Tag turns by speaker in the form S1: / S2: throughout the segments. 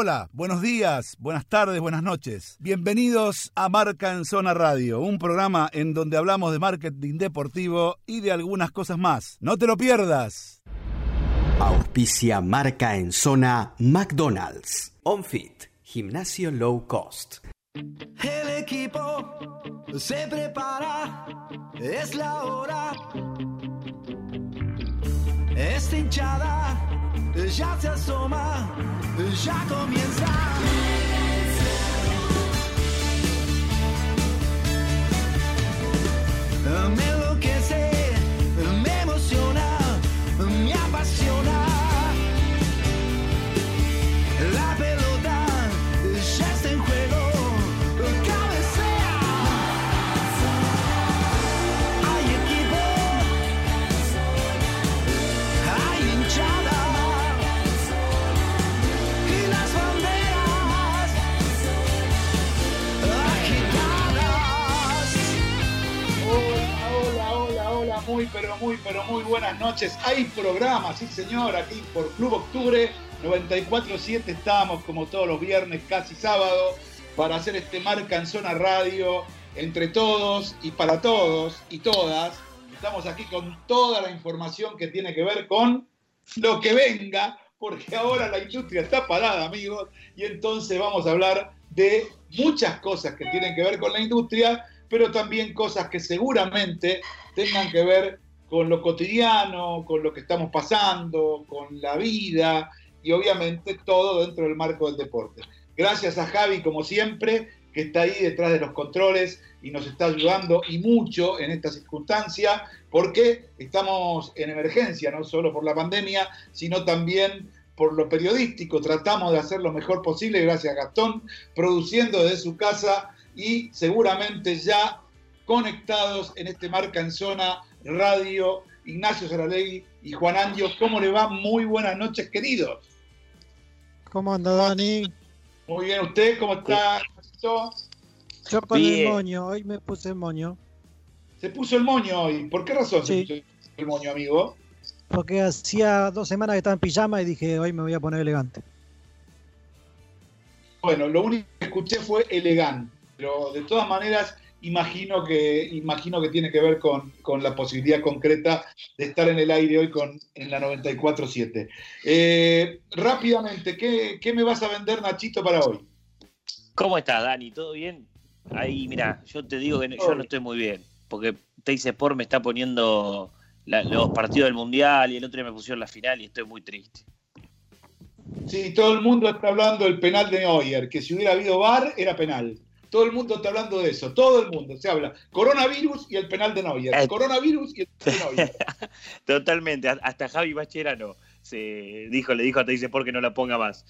S1: Hola, buenos días, buenas tardes, buenas noches. Bienvenidos a Marca en Zona Radio, un programa en donde hablamos de marketing deportivo y de algunas cosas más. No te lo pierdas.
S2: Auspicia Marca en Zona McDonald's. OnFit, gimnasio low cost.
S3: El equipo se prepara, es la hora. Esta hinchada ya se asoma, ya comienza. Me enloquece,
S4: muy pero muy pero muy buenas noches. Hay programa, sí señor, aquí por Club Octubre 94.7 estamos como todos los viernes, casi sábado, para hacer este marca en zona radio entre todos y para todos y todas. Estamos aquí con toda la información que tiene que ver con lo que venga, porque ahora la industria está parada, amigos, y entonces vamos a hablar de muchas cosas que tienen que ver con la industria, pero también cosas que seguramente tengan que ver con lo cotidiano, con lo que estamos pasando, con la vida y obviamente todo dentro del marco del deporte. Gracias a Javi, como siempre, que está ahí detrás de los controles y nos está ayudando y mucho en esta circunstancia, porque estamos en emergencia, no solo por la pandemia, sino también por lo periodístico. Tratamos de hacer lo mejor posible, gracias a Gastón, produciendo desde su casa y seguramente ya conectados en este Marca en Zona Radio, Ignacio Saralegui y Juan Angio. ¿Cómo le va? Muy buenas noches, queridos.
S5: ¿Cómo anda Dani?
S4: Muy bien, ¿usted cómo está?
S5: Yo con
S6: Bien.
S5: el moño, hoy me puse el moño,
S4: Se puso el moño hoy. ¿Por qué razón
S5: Sí.
S4: se puso el moño, amigo?
S5: porque hacía dos semanas que estaba en pijama y dije, hoy me voy a poner elegante.
S4: Bueno, lo único que escuché fue elegante, pero de todas maneras imagino que, imagino que tiene que ver con, con la posibilidad concreta de estar en el aire hoy con, en la 94.7. Eh, rápidamente, ¿qué, ¿qué me vas a vender, Nachito, para hoy?
S6: ¿Cómo estás, Dani? ¿Todo bien? Ahí, mira, yo te digo que no- yo no estoy muy bien, porque Teis Sport me está poniendo la- los partidos del Mundial y el otro día me pusieron la final y estoy muy triste.
S4: Sí, todo el mundo está hablando del penal de Neuer, que si hubiera habido VAR era penal. Todo el mundo está hablando de eso, todo el mundo. Se habla coronavirus y el penal de Neuer.
S6: Eh.
S4: Coronavirus y el penal de Neuer.
S6: Totalmente, hasta Javi Bacherano se dijo, le dijo a Teis Sport que no la ponga más.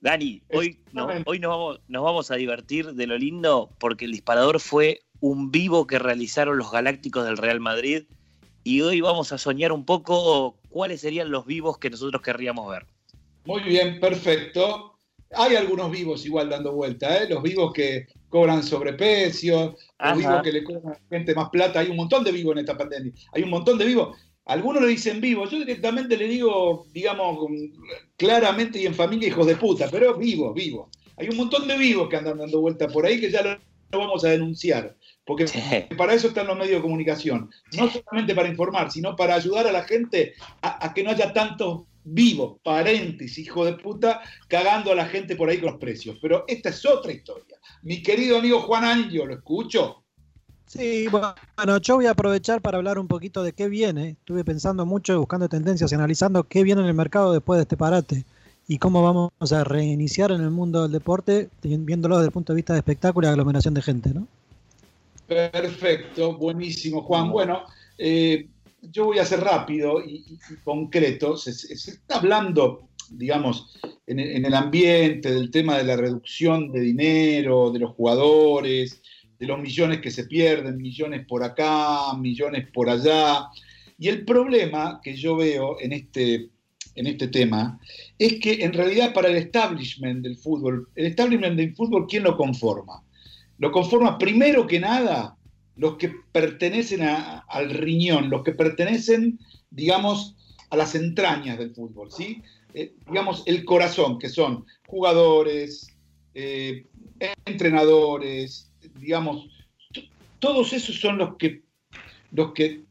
S6: Dani, hoy, no, hoy nos, vamos, nos vamos a divertir de lo lindo porque el disparador fue un vivo que realizaron los Galácticos del Real Madrid y hoy vamos a soñar un poco cuáles serían los vivos que nosotros querríamos ver.
S4: Muy bien, perfecto. Hay algunos vivos igual dando vuelta, ¿eh? Los vivos que cobran sobreprecios, los vivos que le cobran a la gente más plata. Hay un montón de vivos en esta pandemia. Hay un montón de vivos. Algunos le dicen vivos. Yo directamente le digo, digamos, claramente y en familia, hijos de puta, pero vivos, vivos. Hay un montón de vivos que andan dando vuelta por ahí que ya lo, lo vamos a denunciar. Porque
S6: Sí.
S4: para eso están los medios de comunicación. No solamente para informar, sino para ayudar a la gente a, a que no haya tantos vivos, paréntesis, hijo de puta, cagando a la gente por ahí con los precios. Pero esta es otra historia. Mi querido amigo Juan Angio, ¿lo escucho?
S5: Sí, bueno, yo voy a aprovechar para hablar un poquito de qué viene. Estuve pensando mucho, buscando tendencias, y analizando qué viene en el mercado después de este parate y cómo vamos a reiniciar en el mundo del deporte, viéndolo desde el punto de vista de espectáculo y aglomeración de gente, ¿no?
S4: Perfecto, buenísimo, Juan. Bueno, eh, yo voy a ser rápido y, concreto. Se, está hablando, digamos, en en el ambiente del tema de la reducción de dinero, de los jugadores, de los millones que se pierden, millones por acá, millones por allá. Y el problema que yo veo en este, en este tema es que en realidad para el establishment del fútbol, el establishment del fútbol, ¿quién lo conforma? Lo conforma primero que nada los que pertenecen al riñón, los que pertenecen, digamos, a las entrañas del fútbol, ¿sí? eh, digamos, el corazón, que son jugadores, eh, entrenadores, digamos, todos esos son los que, los que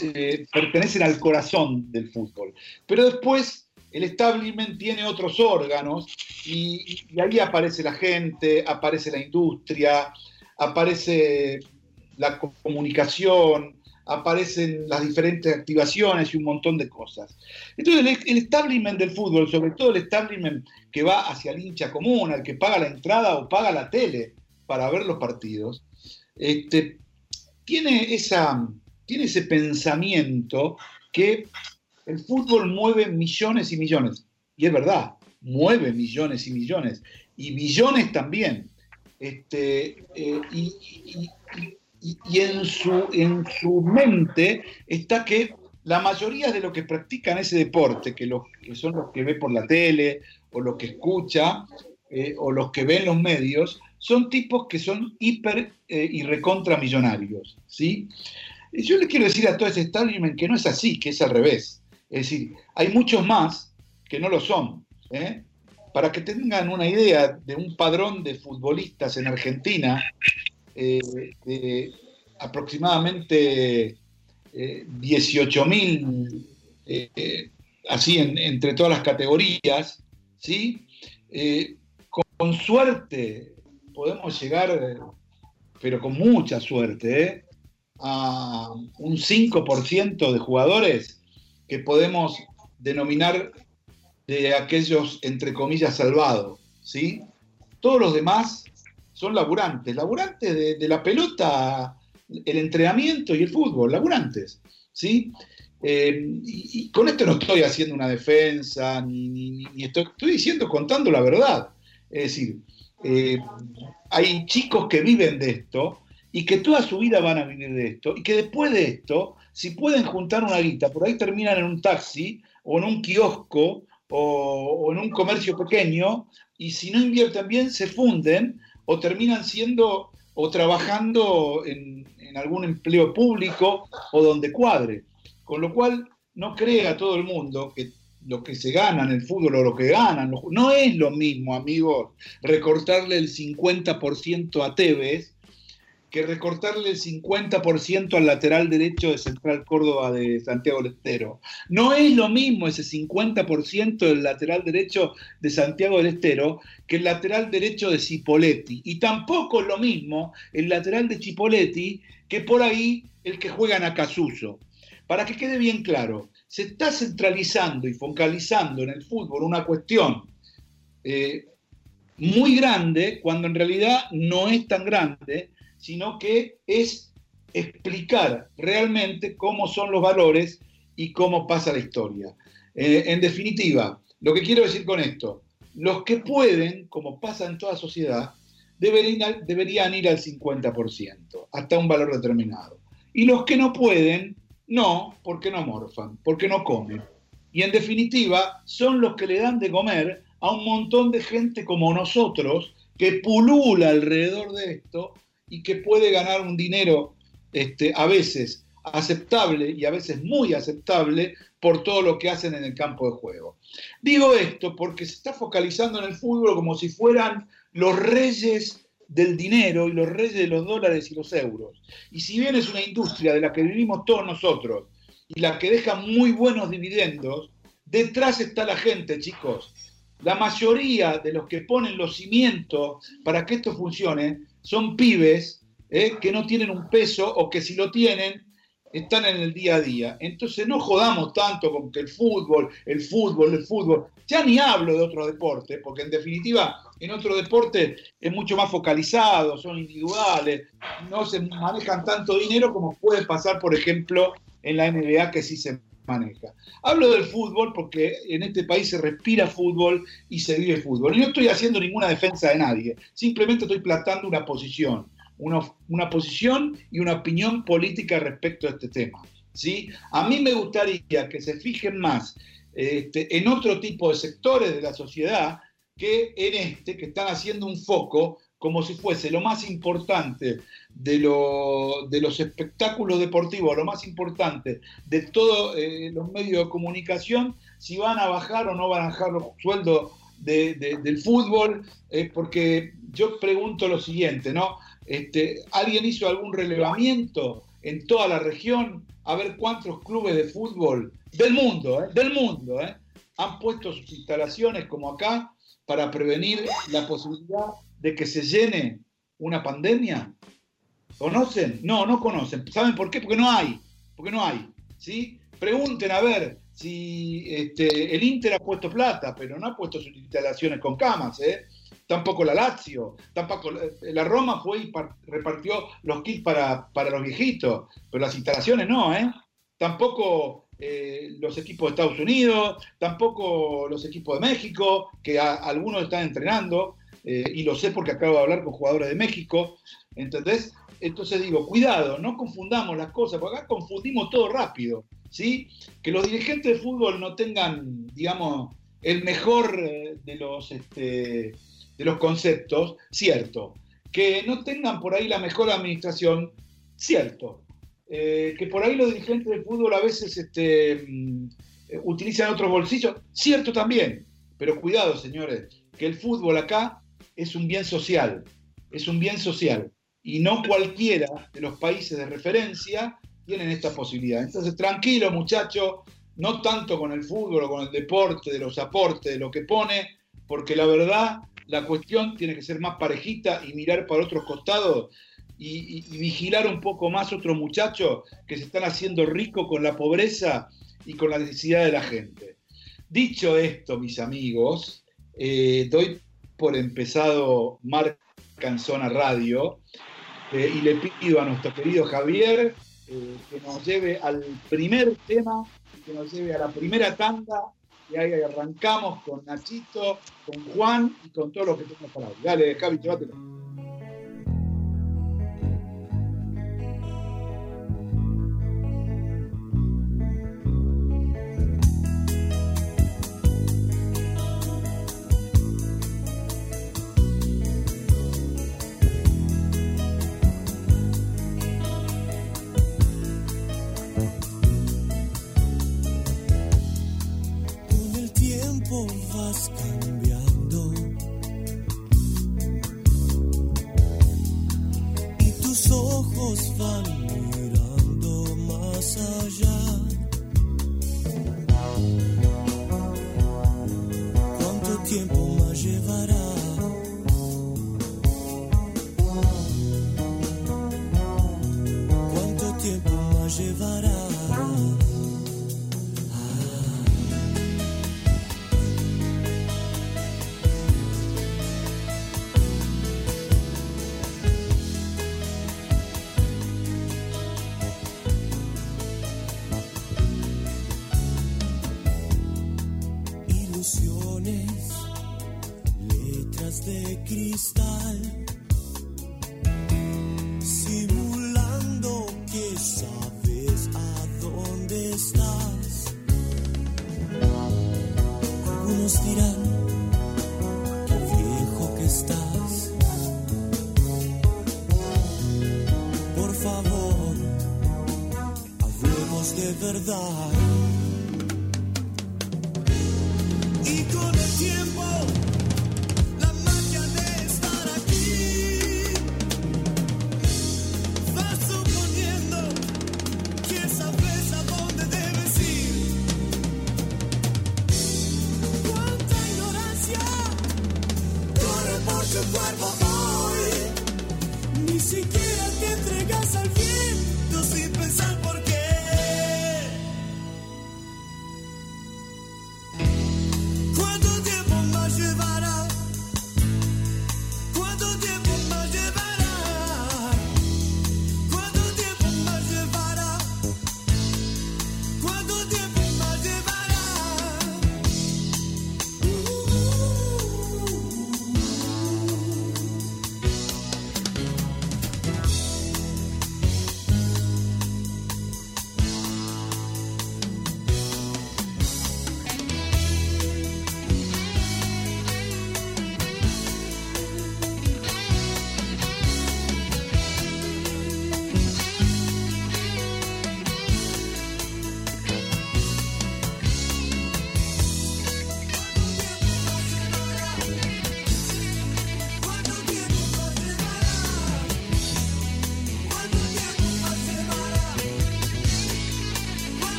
S4: eh, pertenecen al corazón del fútbol. Pero después el establishment tiene otros órganos y, y ahí aparece la gente, aparece la industria, aparece la co- comunicación, aparecen las diferentes activaciones y un montón de cosas. Entonces el, establishment del fútbol, sobre todo el establishment que va hacia el hincha común, al que paga la entrada o paga la tele para ver los partidos, este, tiene, esa, tiene ese pensamiento que el fútbol mueve millones y millones. Y es verdad, mueve millones y millones. Y billones también. Este, eh, y- y- en, su, en su mente está que la mayoría de los que practican ese deporte, que, los, que son los que ve por la tele o los que escucha eh, o los que ven los medios, son tipos que son hiper eh, y recontra millonarios. ¿sí? Yo le quiero decir a todo ese establishment que no es así, que es al revés. Es decir, hay muchos más que no lo son. ¿eh? Para que tengan una idea de un padrón de futbolistas en Argentina, eh, de aproximadamente eh, 18 mil, así en- entre todas las categorías, ¿sí? Eh, con, con suerte podemos llegar, eh, pero con mucha suerte, ¿eh? a un 5% de jugadores que podemos denominar de aquellos, entre comillas, salvados, ¿sí? Todos los demás son laburantes, laburantes de, la pelota, el entrenamiento y el fútbol, laburantes, ¿sí? Eh, y, con esto no estoy haciendo una defensa, ni, estoy diciendo, contando la verdad. Es decir, eh, hay chicos que viven de esto y que toda su vida van a vivir de esto y que después de esto, si pueden juntar una guita, por ahí terminan en un taxi o en un kiosco o, o en un comercio pequeño y si no invierten bien se funden o terminan siendo o trabajando en, algún empleo público o donde cuadre. Con lo cual, no crea todo el mundo que lo que se gana en el fútbol o lo que ganan, no es lo mismo, amigos, recortarle el 50% a Tevez que recortarle el 50% al lateral derecho de Central Córdoba de Santiago del Estero. No es lo mismo ese 50% del lateral derecho de Santiago del Estero que el lateral derecho de Cipoletti. Y tampoco es lo mismo el lateral de Cipoletti que por ahí el que juega en Acasuso. Para que quede bien claro, se está centralizando y focalizando en el fútbol una cuestión eh, muy grande cuando en realidad no es tan grande, sino que es explicar realmente cómo son los valores y cómo pasa la historia. Eh, en definitiva, lo que quiero decir con esto, los que pueden, como pasa en toda sociedad, deberían, deberían ir al 50%, hasta un valor determinado. Y los que no pueden, no, porque no morfan, porque no comen. Y en definitiva, son los que le dan de comer a un montón de gente como nosotros, que pulula alrededor de esto y que puede ganar un dinero este, a veces aceptable y a veces muy aceptable por todo lo que hacen en el campo de juego. Digo esto porque se está focalizando en el fútbol como si fueran los reyes del dinero y los reyes de los dólares y los euros. Y si bien es una industria de la que vivimos todos nosotros y la que deja muy buenos dividendos, detrás está la gente, chicos. La mayoría de los que ponen los cimientos para que esto funcione son pibes eh, que no tienen un peso o que si lo tienen están en el día a día. Entonces no jodamos tanto con que el fútbol, el fútbol, el fútbol. Ya ni hablo de otros deportes, porque en definitiva en otro deporte es mucho más focalizado, son individuales, no se manejan tanto dinero como puede pasar, por ejemplo, en la NBA que sí se maneja. Hablo del fútbol porque en este país se respira fútbol y se vive fútbol. Y no estoy haciendo ninguna defensa de nadie, simplemente estoy plantando una posición, una, una posición y una opinión política respecto a este tema. ¿sí? A mí me gustaría que se fijen más este, en otro tipo de sectores de la sociedad que en este, que están haciendo un foco como si fuese lo más importante de, de los espectáculos deportivos, lo más importante de todos eh, los medios de comunicación, si van a bajar o no van a bajar los sueldos de- de- del fútbol, porque yo pregunto lo siguiente, ¿no? Este, ¿Alguien hizo algún relevamiento en toda la región a ver cuántos clubes de fútbol del mundo, ¿eh? del mundo, ¿eh? han puesto sus instalaciones como acá para prevenir la posibilidad de que se llene una pandemia? ¿Conocen? No, no conocen. ¿Saben por qué? Porque no hay. Porque no hay. ¿sí? Pregunten a ver si este, el Inter ha puesto plata, pero no ha puesto sus instalaciones con camas. ¿eh? Tampoco la Lazio. Tampoco, la Roma fue y par- repartió los kits para, para los viejitos, pero las instalaciones no. ¿eh? Tampoco eh, los equipos de Estados Unidos, tampoco los equipos de México, que algunos están entrenando, eh, y lo sé porque acabo de hablar con jugadores de México, ¿entendés? Entonces digo, cuidado, no confundamos las cosas, porque acá confundimos todo rápido, ¿sí? Que los dirigentes de fútbol no tengan, digamos, el mejor eh, de los, este, de los conceptos, cierto. Que no tengan por ahí la mejor administración, cierto. Eh, que por ahí los dirigentes de fútbol a veces este, mm, utilizan otros bolsillos, cierto también. Pero cuidado, señores, que el fútbol acá es un bien social, es un bien social. Y no cualquiera de los países de referencia tienen esta posibilidad. Entonces, tranquilo, muchacho, no tanto con el fútbol o con el deporte, de los aportes, de lo que pone, porque la verdad, la cuestión tiene que ser más parejita y mirar para otros costados y, vigilar un poco más otros muchachos que se están haciendo ricos con la pobreza y con la necesidad de la gente. Dicho esto, mis amigos, eh, doy por empezado Marca en Zona Radio eh, y le pido a nuestro querido Javier eh, que nos lleve al primer tema, que nos lleve a la primera tanda y ahí arrancamos con Nachito, con Juan y con todo lo que tenemos para hoy. Dale, Javi, llévatelo.
S3: Vas cambiando y tus ojos van mirando más allá. ¿Cuánto tiempo más llevará? ¿Cuánto tiempo más llevará?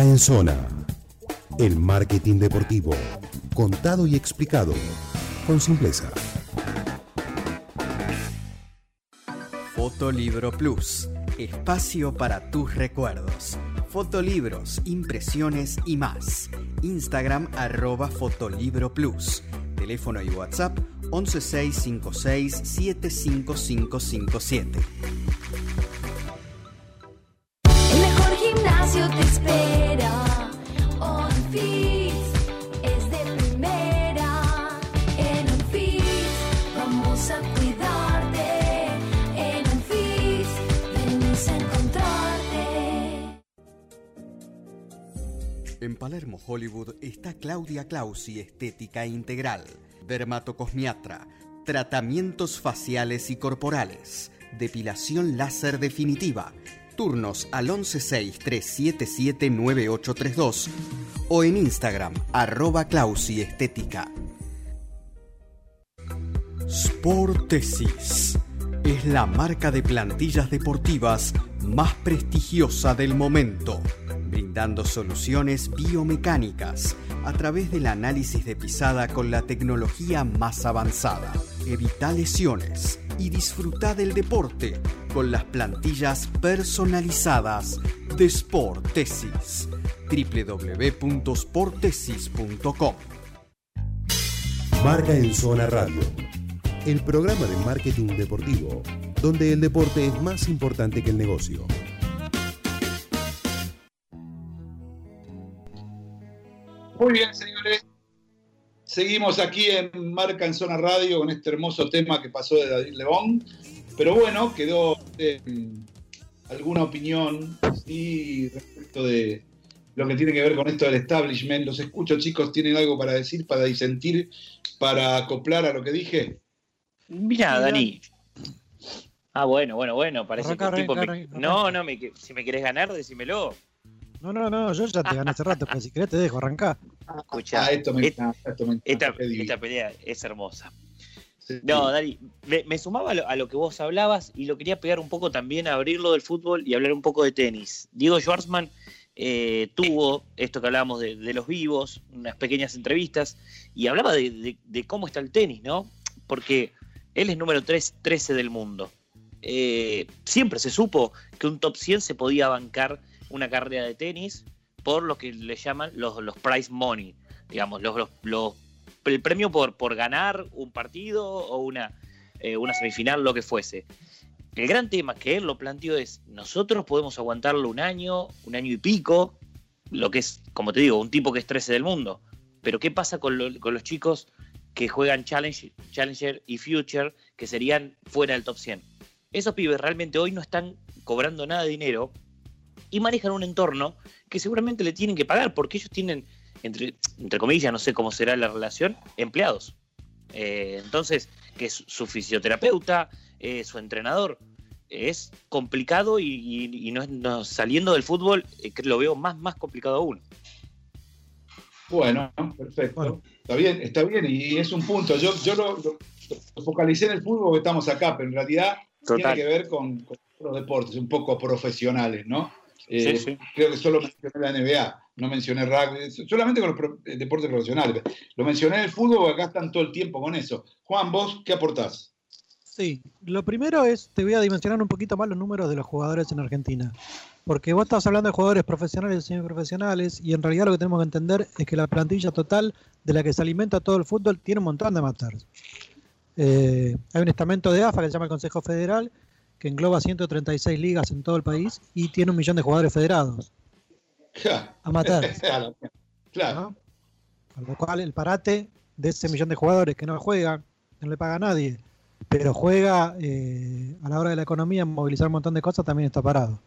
S7: En zona. El marketing deportivo. Contado y explicado. Con simpleza.
S2: Fotolibro Plus. Espacio para tus recuerdos. Fotolibros, impresiones y más. Instagram arroba Fotolibro Plus. Teléfono y WhatsApp 11656 75557. Hollywood, está Claudia Clausi Estética Integral, dermatocosmiatra, tratamientos faciales y corporales, depilación láser definitiva, turnos al 116-377-9832 o en Instagram, arroba Clausi Estética. Sportesis. Es la marca de plantillas deportivas más prestigiosa del momento, brindando soluciones biomecánicas a través del análisis de pisada con la tecnología más avanzada. Evita lesiones y disfruta del deporte con las plantillas personalizadas de Sportesis. www.sportesis.com
S7: Marca en Zona Radio. El programa de marketing deportivo, donde el deporte es más importante que el negocio.
S4: Muy bien, señores. Seguimos aquí en Marca en Zona Radio con este hermoso tema que pasó de David León. Pero bueno, quedó eh, alguna opinión sí, respecto de lo que tiene que ver con esto del establishment. Los escucho, chicos, ¿tienen algo para decir, para disentir, para acoplar a lo que dije?
S6: Mira, Dani. Ah, bueno, bueno, bueno. Parece
S5: Arranca,
S6: que un tipo
S5: arranca,
S6: me-
S5: arranca,
S6: No, no, me- si me querés ganar, decímelo.
S5: No, no, no, yo ya te gané hace rato, pero si querés te dejo arrancar.
S6: Escucha,
S4: Ah, esto me
S6: et-
S4: encanta, esto me encanta.
S6: esta, esta pelea es hermosa.
S4: Sí.
S6: No, Dani, me, me sumaba a lo, a lo que vos hablabas y lo quería pegar un poco también a abrirlo del fútbol y hablar un poco de tenis. Diego Schwartzman eh, tuvo esto que hablábamos de, de los vivos, unas pequeñas entrevistas, y hablaba de, de- de cómo está el tenis, ¿no? Porque él es número 3, 13 del mundo. Eh, siempre se supo que un top 100 se podía bancar una carrera de tenis por lo que le llaman los, los prize money, digamos, los, los- el premio por, por ganar un partido o una, eh, una semifinal, lo que fuese. El gran tema que él lo planteó es, nosotros podemos aguantarlo un año, un año y pico, lo que es, como te digo, un tipo que es 13 del mundo. Pero ¿qué pasa con, con los chicos que juegan Challenge, Challenger y Future, que serían fuera del top 100? Esos pibes realmente hoy no están cobrando nada de dinero y manejan un entorno que seguramente le tienen que pagar, porque ellos tienen, entre, entre comillas, no sé cómo será la relación, empleados. Eh, entonces, que es su fisioterapeuta, eh, su entrenador. Es complicado y, y- y no, es- no- saliendo del fútbol eh, que lo veo más, más complicado aún.
S4: Bueno, perfecto.
S5: Bueno.
S4: Está bien, está bien, y es un punto. Yo, yo lo, lo- lo focalicé en el fútbol porque estamos acá, pero en realidad
S6: Total.
S4: tiene que ver con, con los deportes, un poco profesionales, ¿no? Eh,
S6: Sí, sí.
S4: Creo que solo mencioné la NBA, no mencioné rugby, solamente con los pro- eh, deportes profesionales. Lo mencioné en el fútbol acá están todo el tiempo con eso. Juan, vos, ¿qué aportás?
S5: Sí, lo primero es, te voy a dimensionar un poquito más los números de los jugadores en Argentina. Porque vos estás hablando de jugadores profesionales y semiprofesionales, y en realidad lo que tenemos que entender es que la plantilla total de la que se alimenta todo el fútbol tiene un montón de amateurs. Eh, hay un estamento de AFA que se llama el Consejo Federal, que engloba 136 ligas en todo el país y tiene un millón de jugadores federados,
S4: Ja.
S5: amateurs.
S4: claro.
S5: ¿no? Con lo cual el parate de ese millón de jugadores que no juegan, no le paga a nadie, pero juega eh, a la hora de la economía, movilizar un montón de cosas, también está parado.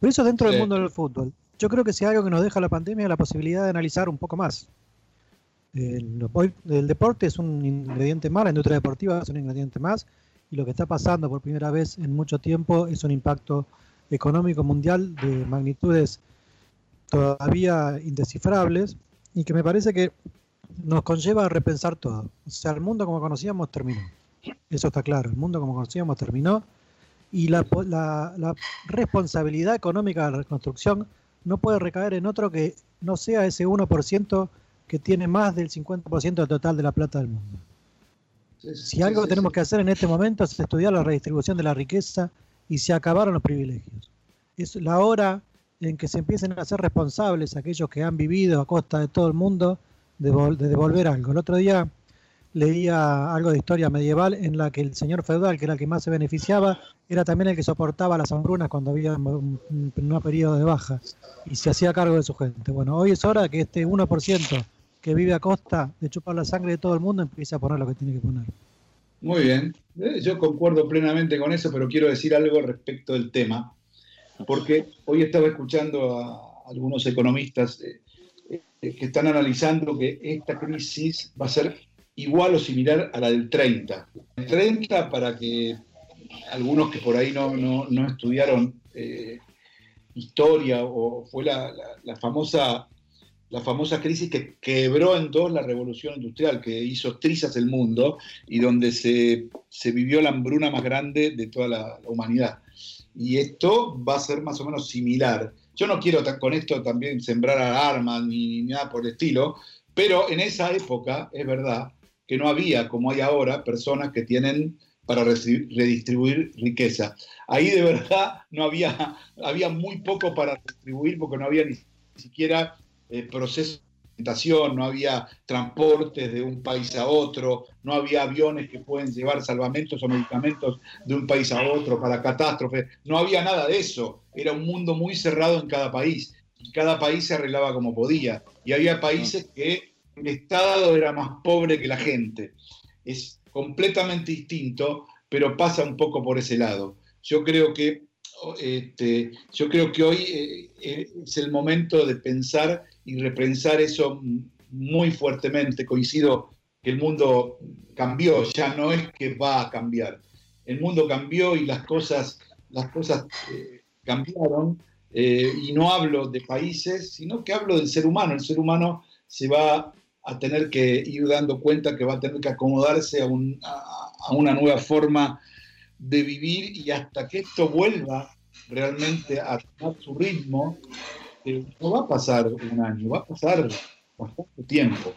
S5: Pero eso dentro
S4: Sí.
S5: del mundo del fútbol. Yo creo que si algo que nos deja la pandemia es la posibilidad de analizar un poco más. El, el deporte es un ingrediente más, la industria deportiva es un ingrediente más, y lo que está pasando por primera vez en mucho tiempo es un impacto económico mundial de magnitudes todavía indescifrables y que me parece que nos conlleva a repensar todo. O sea, el mundo como conocíamos terminó. Eso está claro, el mundo como conocíamos terminó y la, la- la responsabilidad económica de la reconstrucción no puede recaer en otro que no sea ese 1% que tiene más del 50% del total de la plata del mundo. Si algo
S4: Sí,
S5: tenemos
S4: sí.
S5: que hacer en este momento es estudiar la redistribución de la riqueza y se acabaron los privilegios. Es la hora en que se empiecen a ser responsables aquellos que han vivido a costa de todo el mundo de, de devolver algo. El otro día leía algo de historia medieval en la que el señor feudal, que era el que más se beneficiaba, era también el que soportaba las hambrunas cuando había un, un- un periodo de baja y se hacía cargo de su gente. Bueno, hoy es hora que este 1% que vive a costa de chupar la sangre de todo el mundo empiece a poner lo que tiene que poner.
S4: Muy bien, Eh, yo concuerdo plenamente con eso, pero quiero decir algo respecto del tema, porque hoy estaba escuchando a algunos economistas eh, eh, que están analizando que esta crisis va a ser igual o similar a la del 30. El 30, para que algunos que por ahí no, no- no estudiaron historia, o fue la- la famosa la famosa crisis que quebró en dos la revolución industrial, que hizo trizas el mundo y donde se, se vivió la hambruna más grande de toda la, humanidad. Y esto va a ser más o menos similar. Yo no quiero con esto también sembrar armas ni, ni nada por el estilo, pero en esa época es verdad que no había, como hay ahora, personas que tienen para redistribuir riqueza. Ahí de verdad no había, había muy poco para distribuir porque no había ni siquiera eh, proceso de alimentación, no había transportes de un país a otro, no había aviones que pueden llevar salvamentos o medicamentos de un país a otro para catástrofes, no había nada de eso, era un mundo muy cerrado en cada país, y cada país se arreglaba como podía, y había países que el Estado era más pobre que la gente. Es completamente distinto, pero pasa un poco por ese lado. Yo creo que este, yo creo que hoy eh, eh, es el momento de pensar y repensar eso muy fuertemente. Coincido que el mundo cambió, ya no es que va a cambiar. El mundo cambió y las cosas, las cosas eh, cambiaron. eh, y no hablo de países, sino que hablo del ser humano. El ser humano se va a tener que ir dando cuenta que va a tener que acomodarse a, un- a- a una nueva forma de vivir y hasta que esto vuelva realmente a tomar su ritmo, eh, no va a pasar un año, va a pasar bastante tiempo,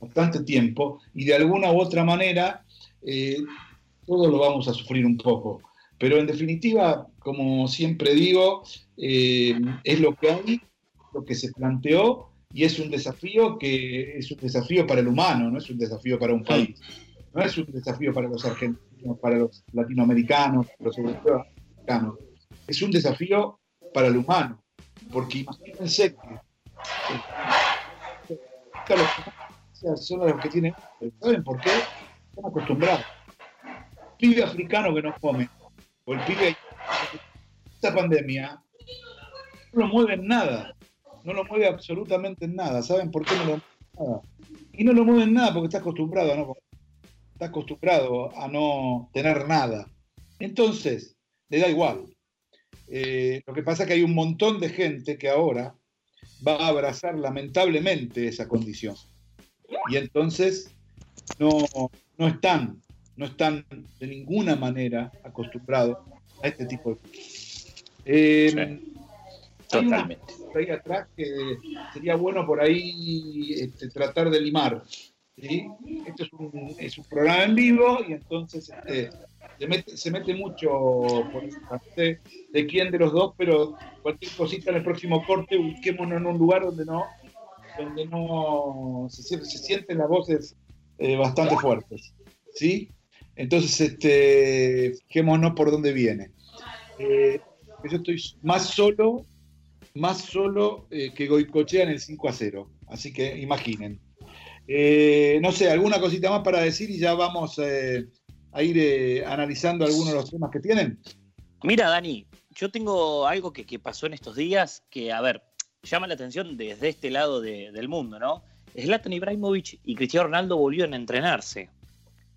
S4: bastante tiempo, y de alguna u otra manera eh, todos lo vamos a sufrir un poco. Pero en definitiva, como siempre digo, eh, es lo que hay, lo que se planteó, y es un desafío que es un desafío para el humano, no es un desafío para un país, no es un desafío para los argentinos, para los latinoamericanos, para los europeos es un desafío para el humano, porque imagínense que son los que tienen, ¿saben por qué? Están acostumbrados. El pibe africano que no come, o el pibe esta pandemia, no lo mueve en nada, no lo mueve absolutamente en nada. ¿Saben por qué no lo mueve en nada? Y no lo mueve en nada porque está acostumbrado a no, está acostumbrado a no tener nada. Entonces, le da igual. Eh, lo que pasa es que hay un montón de gente que ahora va a abrazar lamentablemente esa condición. Y entonces no, no están, no están de ninguna manera acostumbrados a este tipo de cosas. Eh,
S6: Sí, Totalmente.
S4: por ahí atrás que sería bueno por ahí este, tratar de limar. ¿sí? Esto es un, es un programa en vivo y entonces este, se, mete, se mete mucho por parte de quién de los dos, pero cualquier cosita en el próximo corte, busquémonos en un lugar donde no, donde no se, sie- se sienten las voces eh, bastante fuertes. ¿sí? Entonces, este, fijémonos por dónde viene. Eh, yo estoy más solo más solo eh, que Goicochea en el 5 a 0. Así que imaginen. No sé, alguna cosita más para decir y ya vamos a ir analizando algunos de los temas que tienen.
S6: Mira, Dani, yo tengo algo que, que pasó en estos días que, a ver, llama la atención desde este lado de- del mundo, ¿no? Zlatan Ibrahimovic y Cristiano Ronaldo volvieron a entrenarse.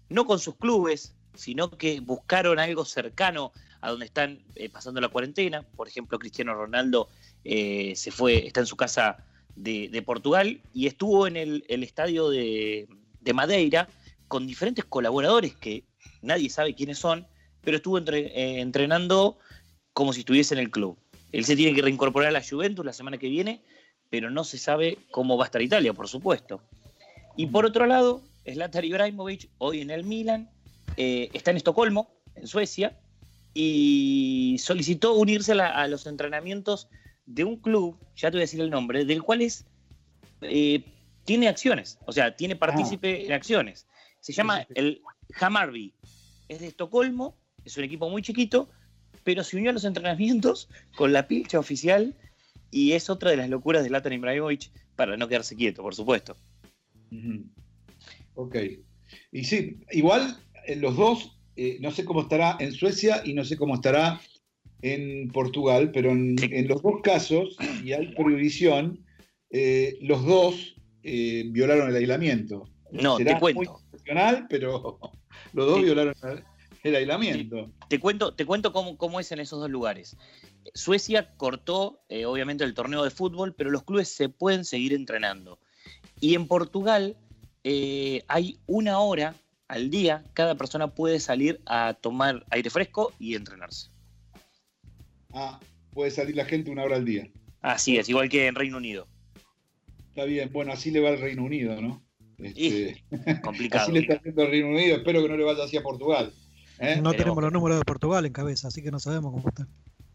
S6: No con sus clubes, sino que buscaron algo cercano a donde están eh, pasando la cuarentena. Por ejemplo, Cristiano Ronaldo eh, se fue, está en su casa de, de Portugal y estuvo en el, el estadio de, de Madeira con diferentes colaboradores que nadie sabe quiénes son, pero estuvo entre- eh, entrenando como si estuviese en el club. Él se tiene que reincorporar a la Juventus la semana que viene, pero no se sabe cómo va a estar Italia, por supuesto. Y por otro lado, Zlatan Ibrahimovic, hoy en el Milan, eh, está en Estocolmo, en Suecia, y solicitó unirse a, la- a los entrenamientos de un club, ya te voy a decir el nombre, del cual es, eh, tiene acciones, o sea, tiene partícipe en acciones. Se llama el Hammarby. Es de Estocolmo, es un equipo muy chiquito, pero se unió a los entrenamientos con la pilcha oficial y es otra de las locuras de Zlatan Ibrahimovic para no quedarse quieto, por supuesto.
S4: Ok. Y sí, igual eh, los dos, eh, no sé cómo estará en Suecia y no sé cómo estará en Portugal, pero en, en los dos casos, y hay prohibición, eh, los dos eh, violaron el aislamiento.
S6: No,
S4: Será
S6: te cuento.
S4: muy pero los dos
S6: Sí.
S4: violaron el, el aislamiento.
S6: Te cuento, te cuento cómo, cómo es en esos dos lugares. Suecia cortó, eh, obviamente, el torneo de fútbol, pero los clubes se pueden seguir entrenando. Y en Portugal eh, hay una hora al día, cada persona puede salir a tomar aire fresco y entrenarse.
S4: Ah, puede salir la gente una hora al día.
S6: Así es, igual que en Reino Unido.
S4: Está bien, bueno, así le va al Reino Unido, ¿no? Este,
S6: Complicado.
S4: así le está haciendo al Reino Unido, espero que no le vaya así a Portugal. ¿eh?
S5: No
S6: Pero-
S5: tenemos los números de Portugal en cabeza, así que no sabemos cómo está.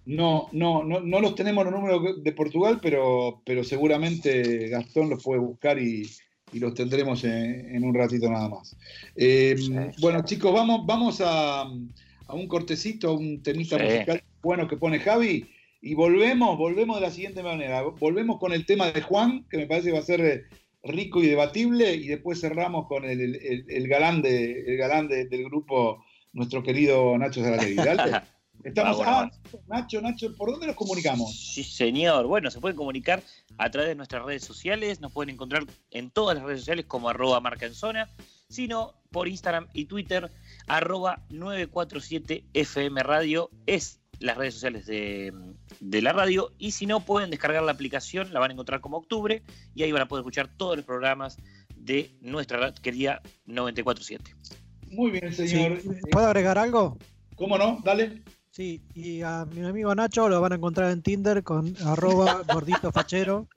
S4: No, no, no, no los tenemos los números de Portugal, pero, pero seguramente Gastón los puede buscar y, y los tendremos en, en un ratito nada más. Eh, bueno, chicos, vamos, vamos a, a un cortecito, a un temita
S6: Sí.
S4: musical bueno que pone Javi, y volvemos, volvemos de la siguiente manera. Volvemos con el tema de Juan, que me parece que va a ser eh, rico y debatible, y después cerramos con el, el- galán, de, el galán de- del grupo, nuestro querido Nacho Zaralegui. Dale. Estamos,
S6: Ah, bueno,
S4: ah, Nacho, Nacho, ¿por dónde nos comunicamos?
S6: Sí, señor. Bueno, se pueden comunicar a través de nuestras redes sociales. Nos pueden encontrar en todas las redes sociales como arroba marca en zona, sino por Instagram y Twitter, arroba 947FM Radio. Es las redes sociales de, de la radio. Y si no, pueden descargar la aplicación, la van a encontrar como octubre, y ahí van a poder escuchar todos los programas de nuestra ra- querida 947.
S4: Muy bien,
S5: Sí,
S4: señor.
S5: ¿Puedo agregar algo?
S4: ¿Cómo no? Dale.
S5: Sí, y a mi amigo Nacho lo van a encontrar en Tinder con arroba gordito fachero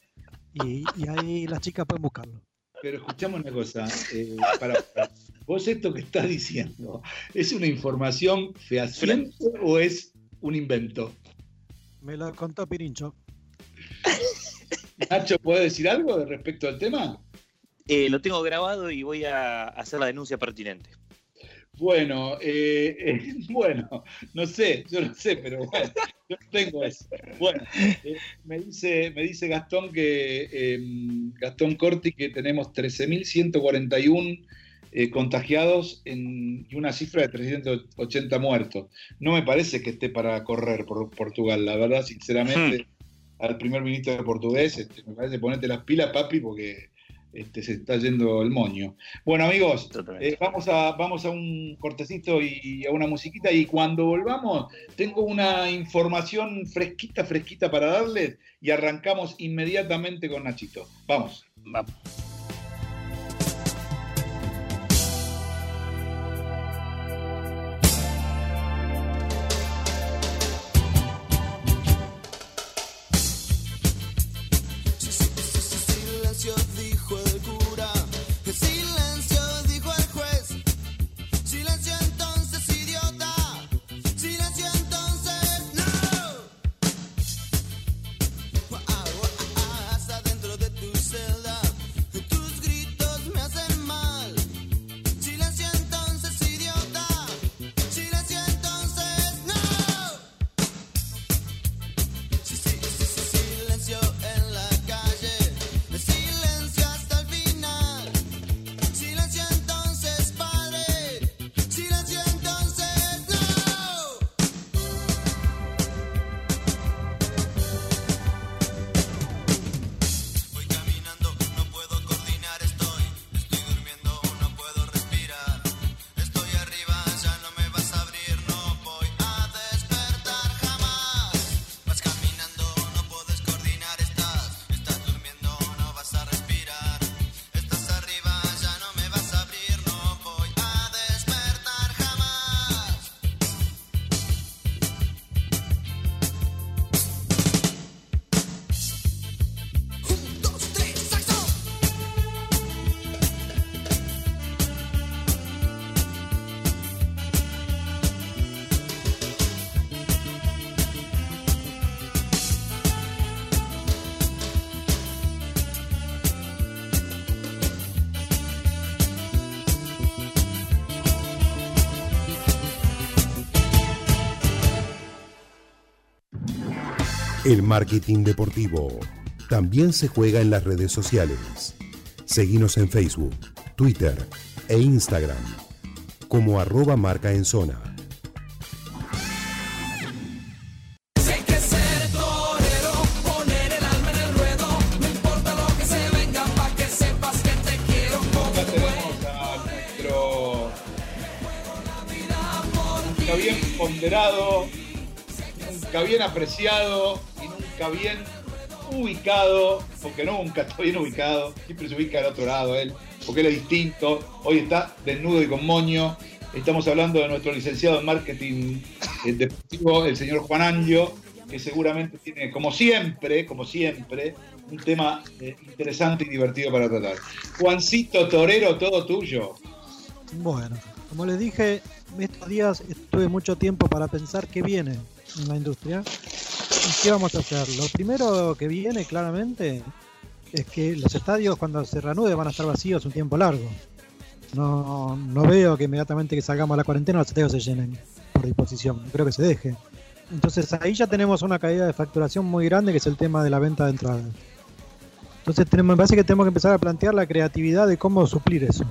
S5: y, y ahí las chicas pueden buscarlo.
S4: Pero escuchamos una cosa. eh, para, para- ¿Vos esto que estás diciendo es una información fehaciente o es un invento?
S5: Me lo contó Pirincho.
S4: Nacho, ¿puede decir algo de respecto al tema?
S6: Eh, lo tengo grabado y voy a hacer la denuncia pertinente.
S4: Bueno, eh, eh, bueno, no sé, yo no sé, pero bueno, yo tengo eso. Bueno, eh, me, dice, me dice Gastón que eh, Gastón Corti que tenemos 13.141 eh, contagiados en, y una cifra de 380 muertos. No me parece que esté para correr por Portugal, la verdad, sinceramente, al primer ministro de portugués, este, me parece ponete las pilas, papi, porque este, se está yendo el moño. Bueno, amigos, eh, vamos, a, vamos a un cortecito y a una musiquita y cuando volvamos tengo una información fresquita, fresquita para darles y arrancamos inmediatamente con Nachito. Vamos.
S6: Vamos.
S3: El
S7: marketing deportivo. También se juega en las redes sociales. Seguimos en Facebook, Twitter e Instagram como arroba marca en zona.
S4: Acá tenemos a nuestro nunca bien ponderado, nunca bien apreciado bien ubicado, porque nunca está bien ubicado, siempre se ubica al otro lado él, porque él es distinto, hoy está desnudo y con moño. Estamos hablando de nuestro licenciado en marketing eh, deportivo, el señor Juan Angio, que seguramente tiene, como siempre, como siempre, un tema eh, interesante y divertido para tratar. Juancito Torero, todo tuyo.
S5: Bueno, como les dije, estos días tuve mucho tiempo para pensar qué viene en la industria qué vamos a hacer. Lo primero que viene claramente es que los estadios cuando se reanude van a estar vacíos un tiempo largo. No, no veo que inmediatamente que salgamos a la cuarentena los estadios se llenen por disposición. Creo que se deje. Entonces ahí ya tenemos una caída de facturación muy grande que es el tema de la venta de entradas. Entonces tenemos, me parece que tenemos que empezar a plantear la creatividad de cómo suplir eso.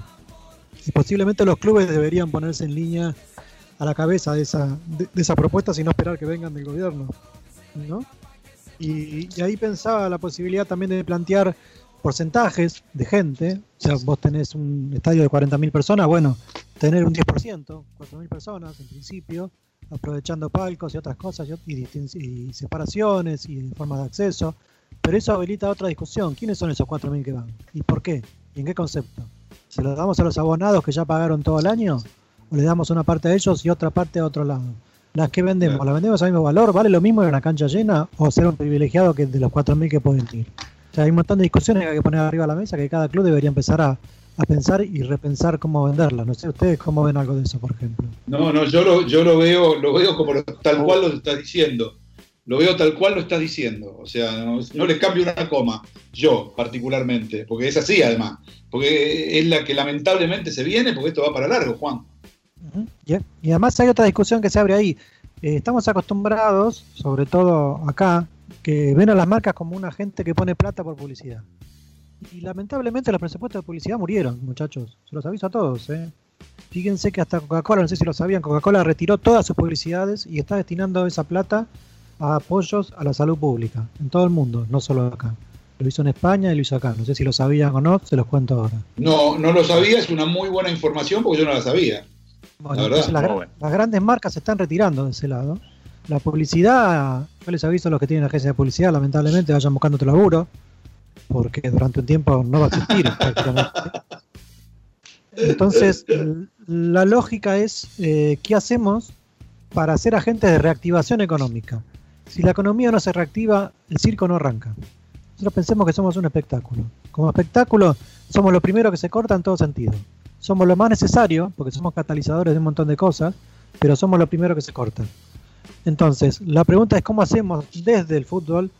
S5: Y posiblemente los clubes deberían ponerse en línea a la cabeza de esa, de, esa propuesta sin esperar que vengan del gobierno. ¿No? Y, ahí pensaba la posibilidad también de plantear porcentajes de gente. O sea, vos tenés un estadio de 40.000 personas, bueno, tener un 10%, 4.000 personas en principio, aprovechando palcos y otras cosas, y, y separaciones y formas de acceso. Pero eso habilita otra discusión. ¿Quiénes son esos 4.000 que van? ¿Y por qué? ¿Y en qué concepto? ¿Se los damos a los abonados que ya pagaron todo el año? ¿O le damos una parte a ellos y otra parte a otro lado? Las que vendemos. ¿las vendemos al mismo valor? ¿Vale lo mismo en una cancha llena o ser un privilegiado que de los 4.000 que pueden ir? O sea, hay un montón de discusiones que hay que poner arriba de la mesa que cada club debería empezar a, a pensar y repensar cómo venderla. No sé ustedes cómo ven algo de eso, por ejemplo.
S4: No, no, yo lo, yo lo veo, lo veo como lo- tal cual lo estás diciendo. Lo veo tal cual lo estás diciendo. O sea, no, no le cambio una coma, yo particularmente, porque es así además. Porque es la que lamentablemente se viene, porque esto va para largo, Juan.
S5: Y además hay otra discusión que se abre ahí. Eh, estamos acostumbrados, sobre todo acá, que ven a las marcas como una gente que pone plata por publicidad. Y lamentablemente los presupuestos de publicidad murieron, muchachos. Se los aviso a todos. ¿eh? Fíjense que hasta Coca-Cola, no sé si lo sabían, Coca-Cola retiró todas sus publicidades y está destinando esa plata a apoyos a la salud pública, en todo el mundo, no solo acá. Lo hizo en España y lo hizo acá. No sé si lo sabían o no, se los cuento ahora.
S4: No, no lo sabía, es una muy buena información porque yo no la sabía.
S5: Bueno,
S4: La verdad,
S5: las,
S6: bueno.
S5: grandes marcas se están retirando de ese lado. La publicidad, yo les aviso a los que tienen agencia de publicidad, lamentablemente vayan buscando otro laburo, porque durante un tiempo no va a existir prácticamente. Entonces, la lógica es, eh, ¿qué hacemos para ser agentes de reactivación económica? Si la economía no se reactiva, el circo no arranca. Nosotros pensemos que somos un espectáculo. Como espectáculo, somos lo primero que se corta en todo sentido. Somos lo más necesario, porque somos catalizadores de un montón de cosas, pero somos lo primero que se corta. Entonces, la pregunta es cómo hacemos desde el fútbol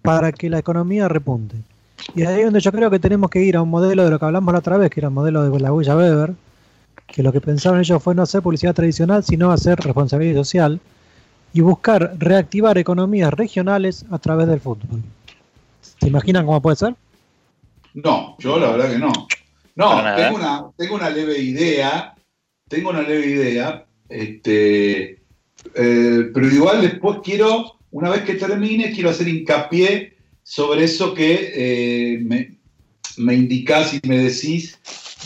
S5: para que la economía repunte. Y ahí es donde yo creo que tenemos que ir a un modelo de lo que hablamos la otra vez, que era el modelo de la huella Weber, que lo que pensaron ellos fue no hacer publicidad tradicional, sino hacer responsabilidad social y buscar reactivar economías regionales a través del fútbol. ¿Se imaginan cómo puede ser?
S4: No, yo la verdad que no. No, tengo una, tengo una leve idea, tengo una leve idea, este, eh, pero igual después quiero, una vez que termine, quiero hacer hincapié sobre eso que eh, me, me indicás y me decís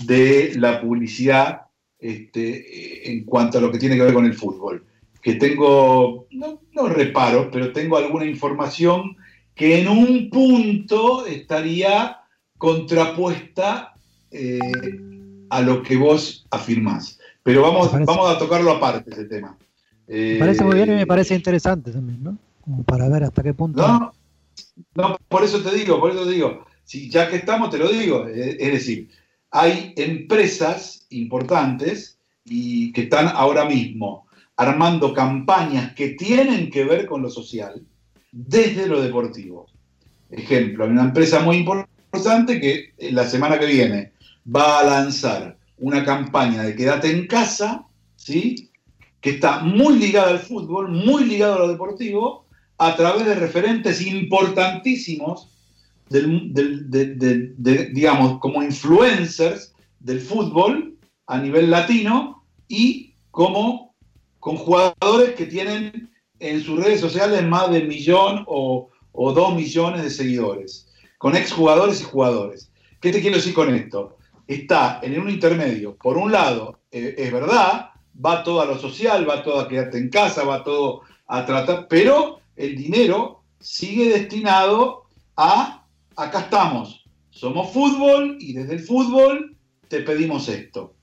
S4: de la publicidad este, en cuanto a lo que tiene que ver con el fútbol. Que tengo, no, no reparo, pero tengo alguna información que en un punto estaría contrapuesta eh, a lo que vos afirmás. Pero vamos, vamos a tocarlo aparte ese tema.
S5: Me parece muy bien y me
S4: Eh,
S5: parece interesante también, ¿no? Como para ver hasta qué punto.
S4: No, no, por eso te digo, por eso te digo. Si ya que estamos, te lo digo. Eh, Es decir, hay empresas importantes y que están ahora mismo armando campañas que tienen que ver con lo social desde lo deportivo. Ejemplo, hay una empresa muy importante que la semana que viene va a lanzar una campaña de quédate en casa, ¿sí? que está muy ligada al fútbol, muy ligada a lo deportivo, a través de referentes importantísimos, del, del- de- de- de- digamos, como influencers del fútbol a nivel latino y como con jugadores que tienen en sus redes sociales más de millón o, o dos millones de seguidores, con exjugadores y jugadores. ¿Qué te quiero decir con esto? Está en un intermedio. Por un lado, eh, es verdad, va todo a lo social, va todo a quedarte en casa, va todo a tratar, pero el dinero sigue destinado a, acá estamos, somos fútbol y desde el fútbol te pedimos esto.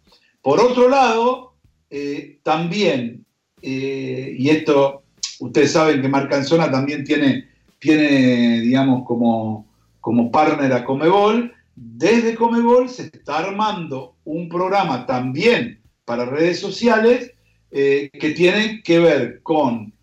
S4: Por otro lado, eh, también, eh, y esto, ustedes saben que Marcanzona también tiene, tiene digamos, como, como partner a Comebol, desde Comebol se está armando un programa también para redes sociales eh, que tiene que ver con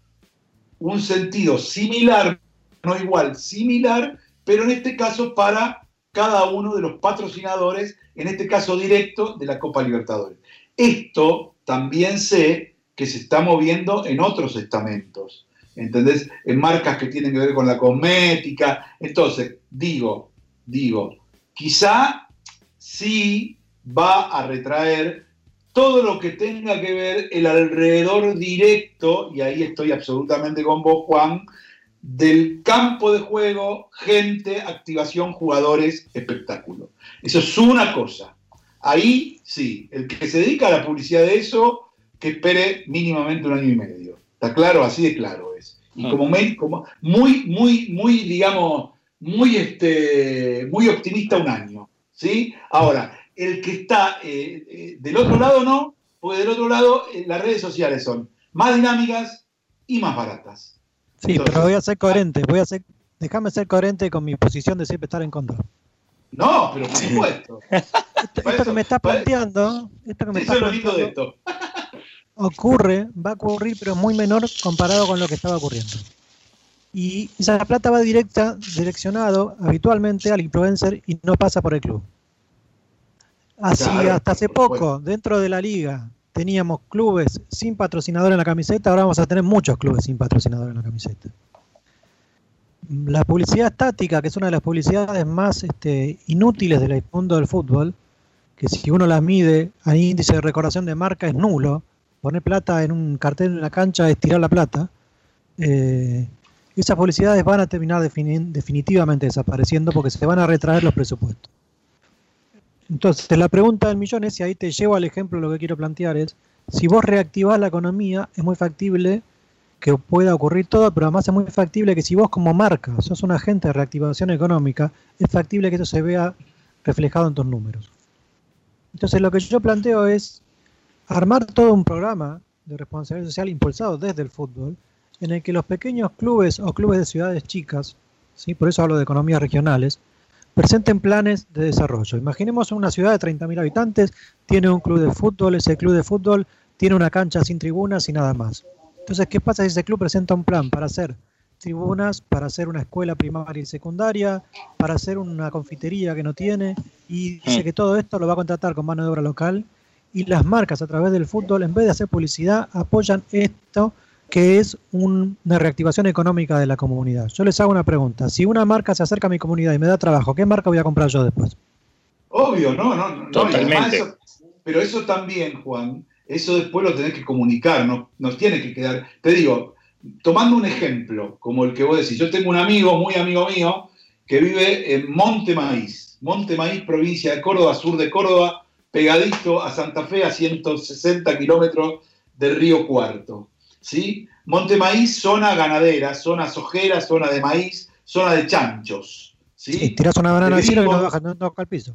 S4: un sentido similar, no igual, similar, pero en este caso para cada uno de los patrocinadores, en este caso directo de la Copa Libertadores. Esto también sé que se está moviendo en otros estamentos, ¿entendés? En marcas que tienen que ver con la cosmética. Entonces, digo, digo, quizá sí va a retraer todo lo que tenga que ver el alrededor directo, y ahí estoy absolutamente con vos, Juan, del campo de juego, gente, activación, jugadores, espectáculo. Eso es una cosa. Ahí sí, el que se dedica a la publicidad de eso, que espere mínimamente un año y medio. ¿Está claro? Así de claro es. Y como, me- como muy, muy, muy, digamos, muy, este, muy optimista un año. ¿sí? Ahora, el que está eh, eh, del otro lado no, porque del otro lado eh, las redes sociales son más dinámicas y más baratas.
S5: Sí,
S4: Entonces-
S5: pero voy a ser coherente. Voy a ser, déjame ser coherente con mi posición de siempre estar en contra.
S4: No, pero por supuesto.
S5: Esto, esto que me estás planteando, esto que me estás
S4: lindo de
S5: planteando,
S4: esto.
S5: ocurre, va a ocurrir, pero muy menor comparado con lo que estaba ocurriendo. Y esa plata va directa, direccionado habitualmente al influencer y no pasa por el club. Así
S4: Claro,
S5: hasta hace poco, dentro de la liga, teníamos clubes sin patrocinador en la camiseta, ahora vamos a tener muchos clubes sin patrocinador en la camiseta. La publicidad estática, que es una de las publicidades más este, inútiles del mundo del fútbol, que si uno las mide a índice de recordación de marca es nulo, poner plata en un cartel en la cancha es tirar la plata, eh, esas publicidades van a terminar defini- definitivamente desapareciendo porque se van a retraer los presupuestos. Entonces, la pregunta del millón es, y ahí te llevo al ejemplo, lo que quiero plantear es, si vos reactivás la economía, es muy factible que pueda ocurrir todo, pero además es muy factible que si vos como marca sos un agente de reactivación económica, es factible que eso se vea reflejado en tus números. Entonces lo que yo planteo es armar todo un programa de responsabilidad social impulsado desde el fútbol, en el que los pequeños clubes o clubes de ciudades chicas, ¿sí? por eso hablo de economías regionales, presenten planes de desarrollo. Imaginemos una ciudad de 30.000 habitantes, tiene un club de fútbol, ese club de fútbol tiene una cancha sin tribunas y nada más. Entonces, ¿qué pasa si ese club presenta un plan para hacer tribunas, para hacer una escuela primaria y secundaria, para hacer una confitería que no tiene, y dice que todo esto lo va a contratar con mano de obra local, y las marcas a través del fútbol, en vez de hacer publicidad, apoyan esto que es un- una reactivación económica de la comunidad. Yo les hago una pregunta, si una marca se acerca a mi comunidad y me da trabajo, ¿qué marca voy a comprar yo después?
S4: Obvio, no, no, no.
S6: Totalmente.
S4: eso- pero eso también, Juan, eso después lo tenés que comunicar, no, nos tiene que quedar. Te digo, tomando un ejemplo, como el que vos decís, yo tengo un amigo, muy amigo mío, que vive en Monte Maíz, Monte Maíz, provincia de Córdoba, sur de Córdoba, pegadito a Santa Fe, a 160 kilómetros del río Cuarto. ¿Sí? Monte Maíz, zona ganadera, zona sojera, zona de maíz, zona de chanchos. ¿sí?
S5: Sí, tirás una banana al cielo y no
S4: gringos.
S5: baja, no toca el piso.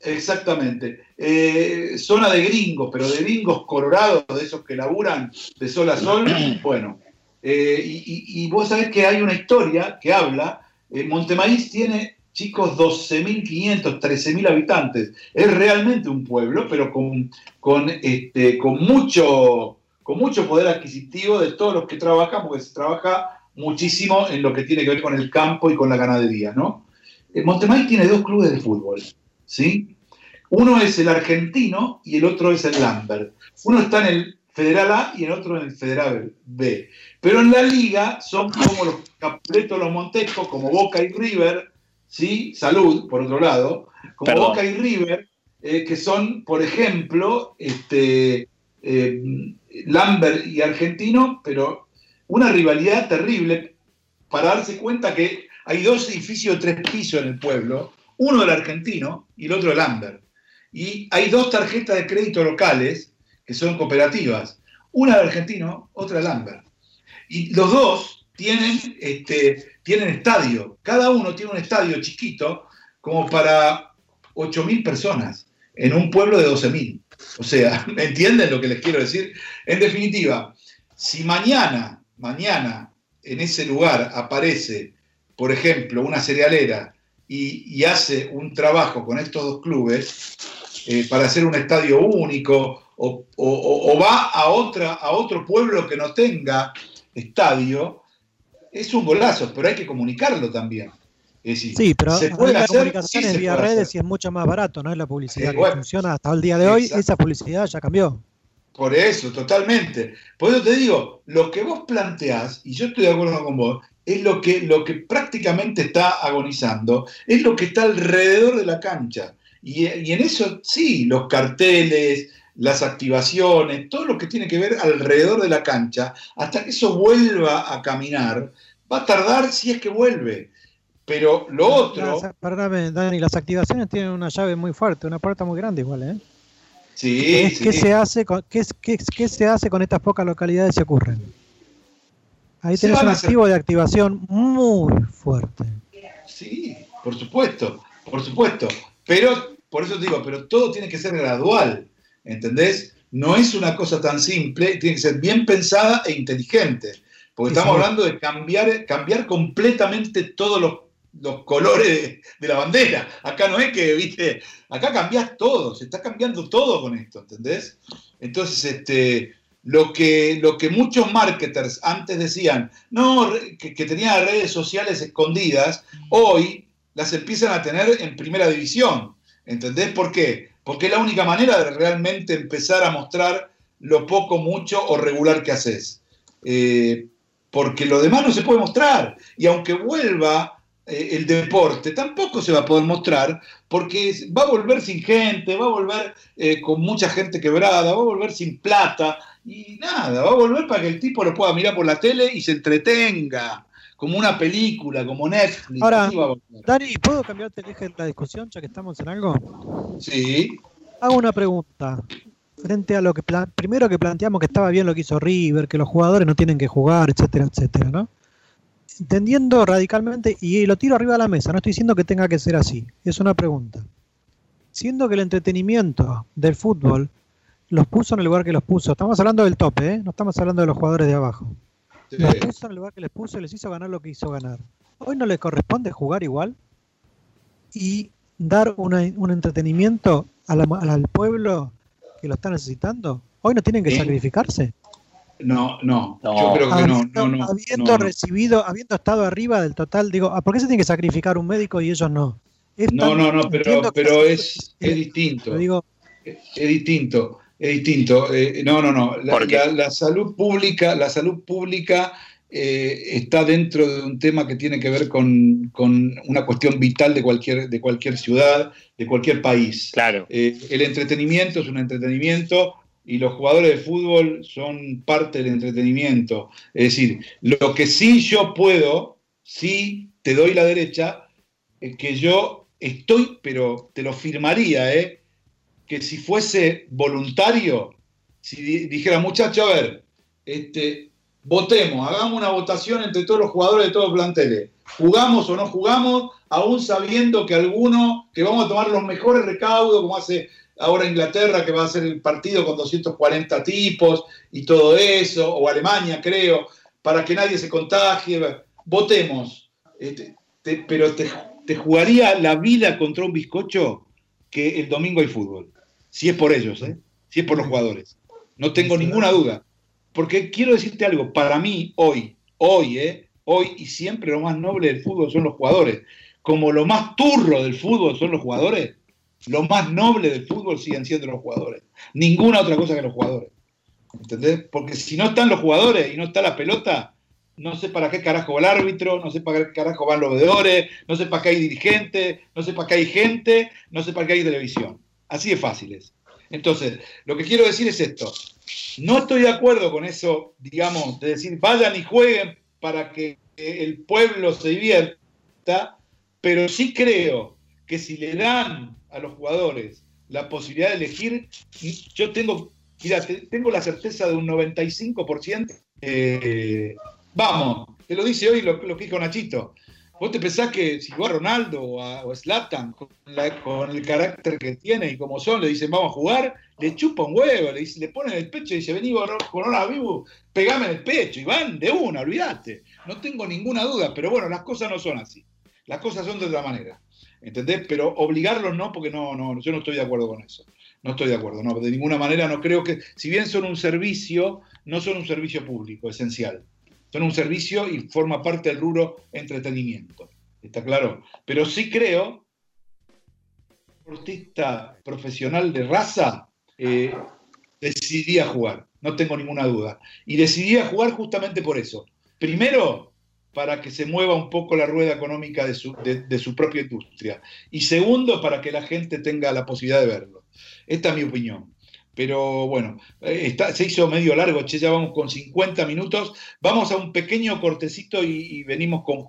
S4: Exactamente. Eh, zona de gringos, pero de gringos colorados, de esos que laburan de sol a sol. Bueno, eh, y vos sabés que hay una historia que habla, eh, Montemaíz tiene, chicos, 12.500, 13.000 habitantes. Es realmente un pueblo, pero con, con, este, con, mucho, con mucho poder adquisitivo de todos los que trabajan, porque se trabaja muchísimo en lo que tiene que ver con el campo y con la ganadería, ¿no? Eh, Montemaíz tiene dos clubes de fútbol, ¿sí? Uno es el argentino y el otro es el Lambert. Uno está en el Federal A y en otro en el Federal B. Pero en la liga son como los Capuletos, los Montescos, como Boca y River, ¿sí? Salud, por otro lado, como
S6: Perdón.
S4: Boca y River, eh, que son, por ejemplo, este, eh, Lambert y Argentino, pero una rivalidad terrible para darse cuenta que hay dos edificios de tres pisos en el pueblo, uno del argentino y el otro del Lambert. Y hay dos tarjetas de crédito locales que son cooperativas, una del argentino, otra del Lambert. Y los dos tienen, este, tienen estadio, cada uno tiene un estadio chiquito como para 8.000 personas en un pueblo de 12.000. O sea, ¿me entienden lo que les quiero decir? En definitiva, si mañana, mañana en ese lugar aparece, por ejemplo, una cerealera y, hace un trabajo con estos dos clubes eh, para hacer un estadio único o- o va a, otra, a otro pueblo que no tenga estadio, es un golazo, pero hay que comunicarlo también. Es decir,
S5: Sí, pero
S4: ¿se puede
S5: la
S4: hacer?
S5: comunicación
S4: Sí
S5: es
S4: se
S5: vía redes
S4: hacer.
S5: y es mucho más barato, no es la publicidad que funciona hasta el día de hoy.
S4: Exacto.
S5: Esa publicidad ya cambió.
S4: Por eso, totalmente. Por eso te digo, lo que vos planteás, y yo estoy de acuerdo con vos, es lo que, lo que prácticamente está agonizando, es lo que está alrededor de la cancha. Y, y en eso, sí, los carteles, las activaciones, todo lo que tiene que ver alrededor de la cancha, hasta que eso vuelva a caminar, va a tardar si es que vuelve. Pero lo otro,
S5: Las- perdóname, Dani, las activaciones tienen una llave muy fuerte, una puerta muy grande igual, ¿eh?
S4: sí,
S5: ¿Qué, es-
S4: sí.
S5: qué se hace con, qué, qué qué se hace con estas pocas localidades que ocurren? Ahí tenés un
S4: hacer-
S5: activo de activación muy fuerte.
S4: Sí, por supuesto, por supuesto. Pero, por eso te digo, pero todo tiene que ser gradual, ¿entendés? No es una cosa tan simple, tiene que ser bien pensada e inteligente. Porque
S5: Sí,
S4: estamos
S5: sí.
S4: hablando de cambiar, cambiar completamente todos los, los colores de, la bandera. Acá no es que, viste, acá cambias todo, se está cambiando todo con esto, ¿entendés? Entonces, este, lo que, lo que muchos marketers antes decían, no, que tenían redes sociales escondidas, hoy las empiezan a tener en primera división. ¿Entendés por qué? Porque es la única manera de realmente empezar a mostrar lo poco, mucho o regular que haces. Eh, porque lo demás no se puede mostrar. Y aunque vuelva eh, el deporte, tampoco se va a poder mostrar porque va a volver sin gente, va a volver eh, con mucha gente quebrada, va a volver sin plata y nada, va a volver para que el tipo lo pueda mirar por la tele y se entretenga, como una película, como Netflix.
S5: Ahora. Dani, ¿puedo cambiarte el eje de la discusión ya que estamos en algo?
S4: Sí,
S5: Hago una pregunta. Frente a lo que primero que planteamos que estaba bien lo que hizo River, que los jugadores no tienen que jugar, etcétera, etcétera, ¿no? Entendiendo radicalmente, y lo tiro arriba de la mesa, no estoy diciendo que tenga que ser así, es una pregunta. Siendo que el entretenimiento del fútbol los puso en el lugar que los puso, estamos hablando del tope, ¿eh? no estamos hablando de los jugadores de abajo.
S4: sí.
S5: Los puso en el lugar que les puso y les hizo ganar lo que hizo ganar. Hoy no les corresponde jugar igual y dar una- un entretenimiento a la- al pueblo que lo está necesitando. Hoy no tienen que
S4: Sí.
S5: sacrificarse.
S4: No, no,
S6: No.
S4: yo creo que no,
S5: habiendo,
S4: no, no.
S5: habiendo
S4: no, no.
S5: recibido, habiendo estado arriba del total, digo, ¿ah, ¿por qué se tiene que sacrificar un médico y ellos no? Es
S4: No,
S5: tan-
S4: no, no, pero, pero es, es distinto.
S5: digo,
S4: Es distinto, es distinto. Eh, no, no, no. La,
S6: ¿Por qué?
S4: la- la salud pública, la salud pública eh, está dentro de un tema que tiene que ver con, con una cuestión vital de cualquier, de cualquier ciudad, de cualquier país.
S6: Claro.
S4: Eh, el entretenimiento es un entretenimiento y los jugadores de fútbol son parte del entretenimiento. Es decir, lo que sí yo puedo, sí te doy la derecha, es que yo estoy, pero te lo firmaría, ¿eh? que si fuese voluntario, si di- dijera, muchacho, a ver, este, votemos, hagamos una votación entre todos los jugadores de todos los planteles. ¿Jugamos o no jugamos? Aún sabiendo que alguno, que vamos a tomar los mejores recaudos, como hace ahora Inglaterra, que va a hacer el partido con 240 tipos y todo eso, o Alemania, creo, para que nadie se contagie. Votemos. Este, te- pero te, te jugaría la vida contra un bizcocho que el domingo hay fútbol. Si es por ellos, ¿eh? si es por los jugadores. No tengo ninguna duda. Porque quiero decirte algo, para mí hoy, hoy, ¿eh? hoy y siempre lo más noble del fútbol son los jugadores. Como lo más turro del fútbol son los jugadores, lo más noble del fútbol siguen siendo los jugadores. Ninguna otra cosa que los jugadores. ¿Entendés? Porque si no están los jugadores y no está la pelota, no sé para qué carajo va el árbitro, no sé para qué carajo van los veedores, no sé para qué hay dirigentes, no sé para qué hay gente, no sé para qué hay televisión. Así de fácil es. Entonces, lo que quiero decir es esto. No estoy de acuerdo con eso, digamos, de decir vayan y jueguen para que el pueblo se divierta, pero sí creo que si le dan a los jugadores la posibilidad de elegir, yo tengo, mira, te- tengo la certeza de un 95%. eh, vamos, te lo dice hoy lo, que dijo Nachito. ¿Vos te pensás que si va Ronaldo o a, o con, el carácter que tiene y como son, le dicen vamos a jugar, le chupa un huevo, le, dice- le pone en el pecho y dice vení Corona Vivo, pegame en el pecho y van de una, olvídate. No tengo ninguna duda, pero bueno, las cosas no son así. Las cosas son de otra manera. ¿Entendés? Pero obligarlos no, porque no, no, yo no estoy de acuerdo con eso. No estoy de acuerdo, no, de ninguna manera no creo que, si bien son un servicio, no son un servicio público esencial. Son un servicio y forma parte del rubro entretenimiento. ¿Está claro? Pero sí creo, deportista profesional de raza, eh, decidía jugar, no tengo ninguna duda. Y decidía jugar justamente por eso. Primero, para que se mueva un poco la rueda económica de su, de- su propia industria. Y segundo, para que la gente tenga la posibilidad de verlo. Esta es mi opinión. Pero bueno, eh, está- se hizo medio largo, che, ya vamos con 50 minutos. Vamos a un pequeño cortecito y, venimos con,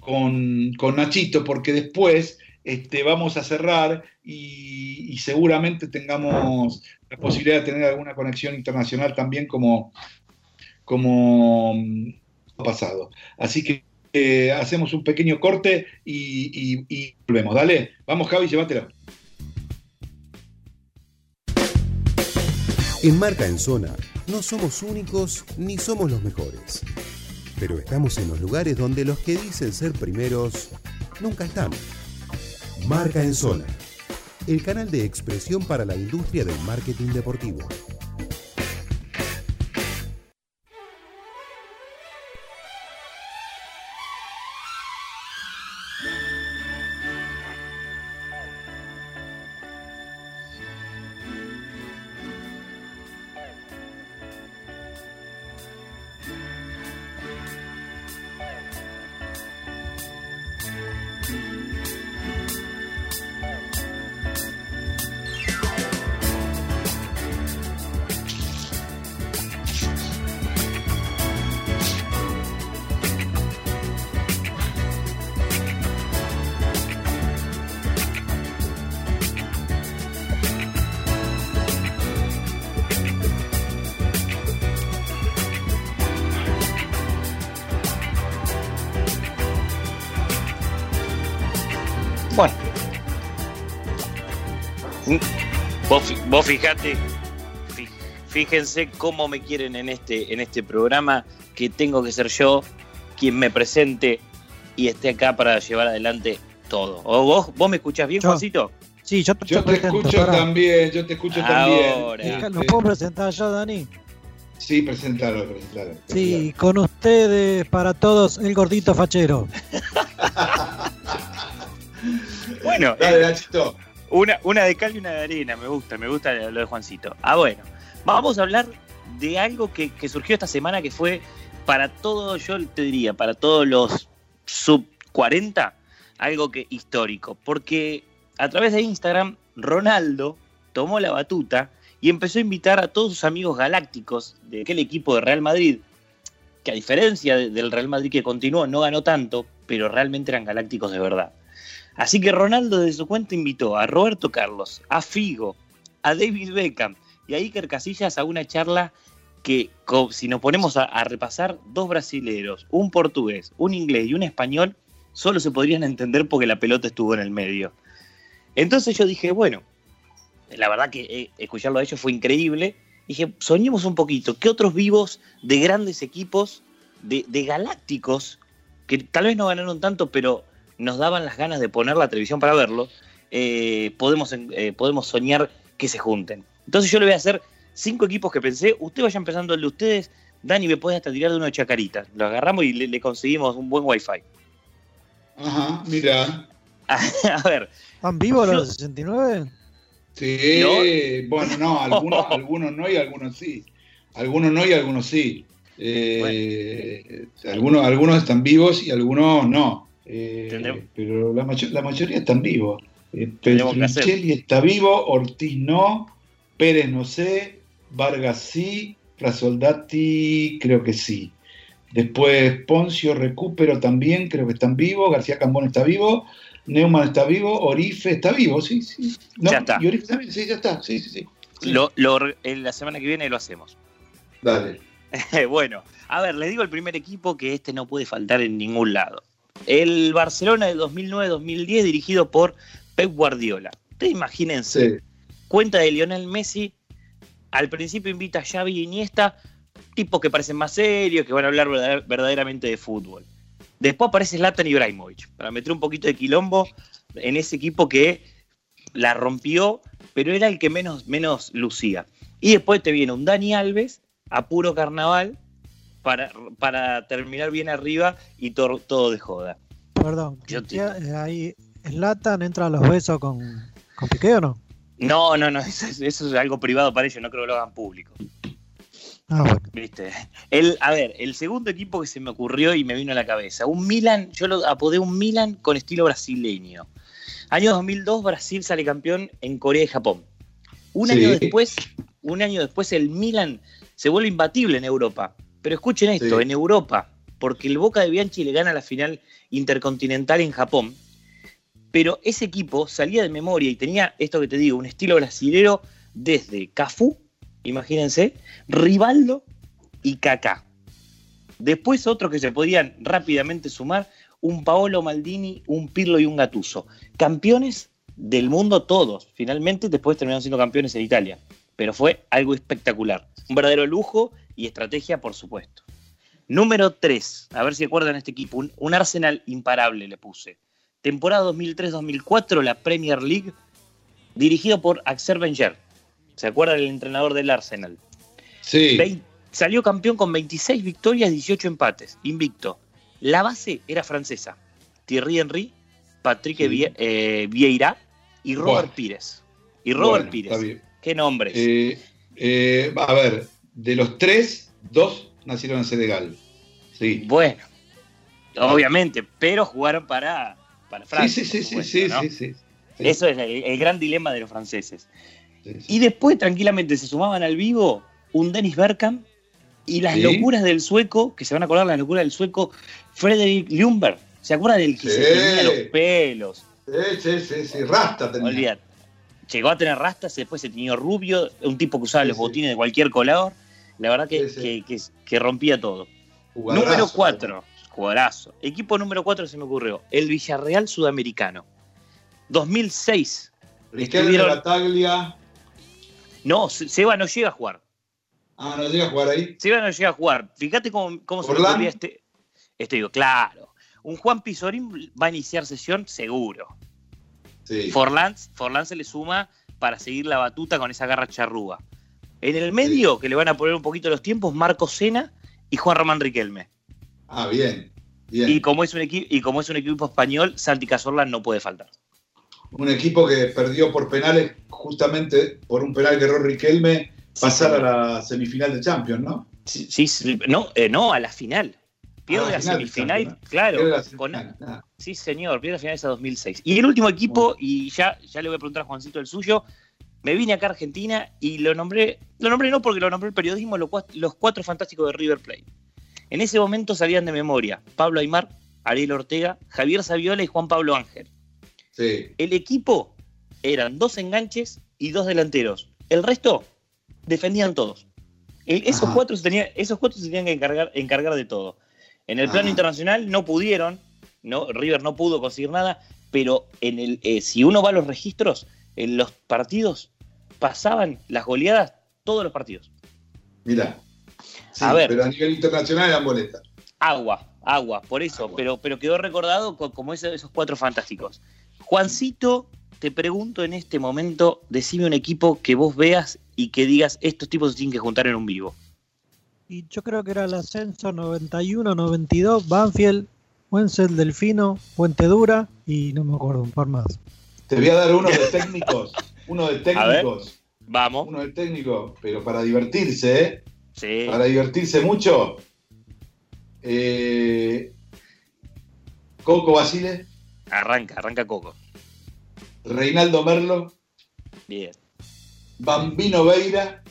S4: con, con Nachito, porque después este, vamos a cerrar y, y seguramente tengamos la posibilidad de tener alguna conexión internacional también como, como pasado. Así que eh, hacemos un pequeño corte y, volvemos. Dale, vamos Javi, llévatelo.
S7: En Marca en Zona no somos únicos ni somos los mejores. Pero estamos en los lugares donde los que dicen ser primeros nunca están. Marca en Zona, el canal de expresión para la industria del marketing deportivo.
S6: Vos, vos fijate, fi- fíjense cómo me quieren en este, en este programa, que tengo que ser yo quien me presente y esté acá para llevar adelante todo. ¿O vos, vos me escuchás bien,
S5: Yo.
S6: Juancito?
S5: Sí, yo,
S4: Yo te
S5: presento,
S4: escucho también, yo te escucho también.
S6: Ahora.
S5: ¿Lo
S4: Este,
S5: puedo presentar yo, Dani?
S4: Sí, presentalo, presentalo.
S5: Sí, con ustedes, para todos, el gordito fachero.
S6: Bueno,
S4: Dale, Nachito.
S6: Una, una de cal y una de arena, me gusta, me gusta lo de Juancito. Ah, bueno, vamos a hablar de algo que, que surgió esta semana que fue para todos, yo te diría, para todos los sub 40, algo que histórico. Porque a través de Instagram, Ronaldo tomó la batuta y empezó a invitar a todos sus amigos galácticos de aquel equipo de Real Madrid, que a diferencia de- del Real Madrid que continuó, no ganó tanto, pero realmente eran galácticos de verdad. Así que Ronaldo de su cuenta invitó a Roberto Carlos, a Figo, a David Beckham y a Iker Casillas a una charla que, si nos ponemos a, repasar, dos brasileros, un portugués, un inglés y un español, solo se podrían entender porque la pelota estuvo en el medio. Entonces yo dije, bueno, la verdad que eh, escucharlo a ellos fue increíble. Dije, soñemos un poquito, ¿qué otros vivos de grandes equipos, de galácticos, que tal vez no ganaron tanto, pero nos daban las ganas de poner la televisión para verlo, eh, podemos, eh, podemos soñar que se junten. Entonces yo le voy a hacer cinco equipos que pensé, usted vaya empezando el de ustedes, Dani me puede hasta tirar de uno de chacarita, lo agarramos y le, le conseguimos un buen wifi.
S4: Ajá, mira.
S6: a ver,
S5: ¿Están vivos los 69?
S4: Sí,
S6: No.
S4: bueno, no, algunos, algunos no y algunos sí. Algunos no y algunos sí. Eh, algunos, algunos están vivos y algunos no. Eh, pero la, la mayoría están vivos. Eh. Petruccelli está vivo, Ortiz no, Pérez no sé, Vargas sí, Rasoldati creo que sí. Después Poncio, Recupero también, creo que están vivos, García Cambón está vivo, Neumann está vivo, Orife está vivo, sí, sí. No,
S6: Ya está.
S4: Y Orife también, sí, ya está, sí, sí, sí. Sí.
S6: Lo, lo- en la semana que viene lo hacemos.
S4: Dale.
S6: bueno, a ver, les digo el primer equipo que este no puede faltar en ningún lado. El Barcelona de 2009-2010 dirigido por Pep Guardiola. Ustedes imagínense,
S4: Sí.
S6: cuenta de Lionel Messi, al principio invita a Xavi y Iniesta, tipos que parecen más serios, que van a hablar verdader- verdaderamente de fútbol. Después aparece Zlatan Ibrahimovic, para meter un poquito de quilombo en ese equipo que la rompió, pero era el que menos, menos lucía. Y después te viene un Dani Alves a puro carnaval para, para terminar bien arriba y to- todo de joda.
S5: Perdón,
S6: Yo te-
S5: ya, ahí Slatan entra a los besos con, con Piqué o no?
S6: No, no, no, eso es, eso es algo privado para ellos, no creo que lo hagan público.
S5: Ah, bueno.
S6: ¿Viste? El, a ver, el segundo equipo que se me ocurrió y me vino a la cabeza, un Milan, yo lo apodé un Milan con estilo brasileño. Año 2002, Brasil sale campeón en Corea y Japón. Un
S4: Sí.
S6: año después, un año después el Milan se vuelve imbatible en Europa. Pero escuchen esto,
S4: Sí.
S6: en Europa, porque el Boca de Bianchi le gana la final intercontinental en Japón. Pero ese equipo salía de memoria y tenía esto que te digo, un estilo brasilero desde Cafú, imagínense, Rivaldo y Kaká. Después otros que se podían rápidamente sumar, un Paolo Maldini, un Pirlo y un Gattuso. Campeones del mundo todos. Finalmente después terminaron siendo campeones en Italia. Pero fue algo espectacular. Un verdadero lujo y estrategia, por supuesto. Número 3. A ver si acuerdan este equipo. Un, un Arsenal imparable le puse. Temporada 2003-2004, la Premier League, dirigido por Axel Wenger. ¿Se acuerdan del entrenador del Arsenal?
S4: Sí.
S6: Salió campeón con 26 victorias, 18 empates, invicto. La base era francesa. Thierry Henry, Patrick
S4: Sí.
S6: Vie- eh, Vieira y Robert
S4: Bueno.
S6: Pires. Y Robert
S4: Bueno,
S6: Pires. Qué nombres.
S4: Eh, eh, a ver, de los tres, dos nacieron en Senegal. Sí.
S6: Bueno, obviamente, pero jugaron para, para Francia.
S4: sí, sí, sí,
S6: supuesto,
S4: sí,
S6: ¿no?
S4: sí, sí. Sí,
S6: Eso es el, el gran dilema de los franceses. Y después, tranquilamente, se sumaban al vivo un Dennis Bergkamp y las locuras del sueco, que se van a acordar las locuras del sueco, Frederick Ljungberg. ¿Se acuerdan del que se tenía los pelos?
S4: Sí, sí, sí, sí, Rasta tenía.
S6: Olvídate. Llegó a tener rastas, después se tenía rubio, un tipo que usaba los botines de cualquier color. La verdad que,
S4: Sí, sí.
S6: que- que- que rompía todo.
S4: Jugadorazo.
S6: Número 4, jugadorazo. Equipo número 4 se me ocurrió, el Villarreal Sudamericano. 2006.
S4: Riquelme, Bataglia.
S6: No, Se- Seba no llega a jugar.
S4: Ah, no llega a jugar ahí.
S6: Seba no llega a jugar. Fíjate cómo, cómo se me este. Este digo, claro. Un Juan Pizorín va a iniciar sesión seguro.
S4: Sí.
S6: Forlán, Forlán se le suma para seguir la batuta con esa garra charrúa. En el medio, que le van a poner un poquito los tiempos, Marco Sena y Juan Román Riquelme.
S4: Ah, bien. Bien.
S6: Y como, es un equipo, y como es un equipo español, Santi Cazorla no puede faltar.
S4: Un equipo que perdió por penales, justamente por un penal que erró Riquelme, pasar a la semifinal de Champions, ¿no?
S6: Sí, sí, no, eh, no, a la final. Pierde
S4: A la final
S6: semifinal, claro.
S4: Pierde la
S6: con-
S4: semifinal. Ah,
S6: sí, señor, pierde la final esa 2006. Y el último equipo, y ya, ya le voy a preguntar a Juancito el suyo, me vine acá a Argentina y lo nombré, lo nombré no porque lo nombré el periodismo, lo los cuatro fantásticos de River Plate. En ese momento salían de memoria Pablo Aymar, Ariel Ortega, Javier Saviola y Juan Pablo Ángel.
S4: sí.
S6: El equipo eran dos enganches y dos delanteros. El resto defendían todos. El- esos,
S4: Ajá.
S6: cuatro se tenían, esos cuatro se tenían que encargar, encargar de todo. En el plano internacional no pudieron, no, River no pudo conseguir nada, pero en el, eh, si uno va a los registros, en los partidos pasaban las goleadas todos los partidos.
S4: Mira. Sí,
S6: A ver.
S4: Pero a nivel internacional eran boletas.
S6: Agua, agua, por eso,
S4: Agua.
S6: Pero, pero quedó recordado co- como ese- esos cuatro fantásticos. Juancito, te pregunto en este momento, decime un equipo que vos veas y que digas, estos tipos se tienen que juntar en un vivo.
S5: Y yo creo que era el ascenso 91-92, Banfield, Wenzel Delfino, Puente Dura y no me acuerdo, un par más.
S4: Te voy a dar uno de técnicos. uno de técnicos.
S6: Vamos.
S4: Uno de técnicos, pero para divertirse, ¿eh?
S6: Sí.
S4: para divertirse mucho. Eh, Coco Basile,
S6: Arranca, arranca Coco.
S4: Reinaldo Merlo,
S6: Bien.
S4: Bambino Veira.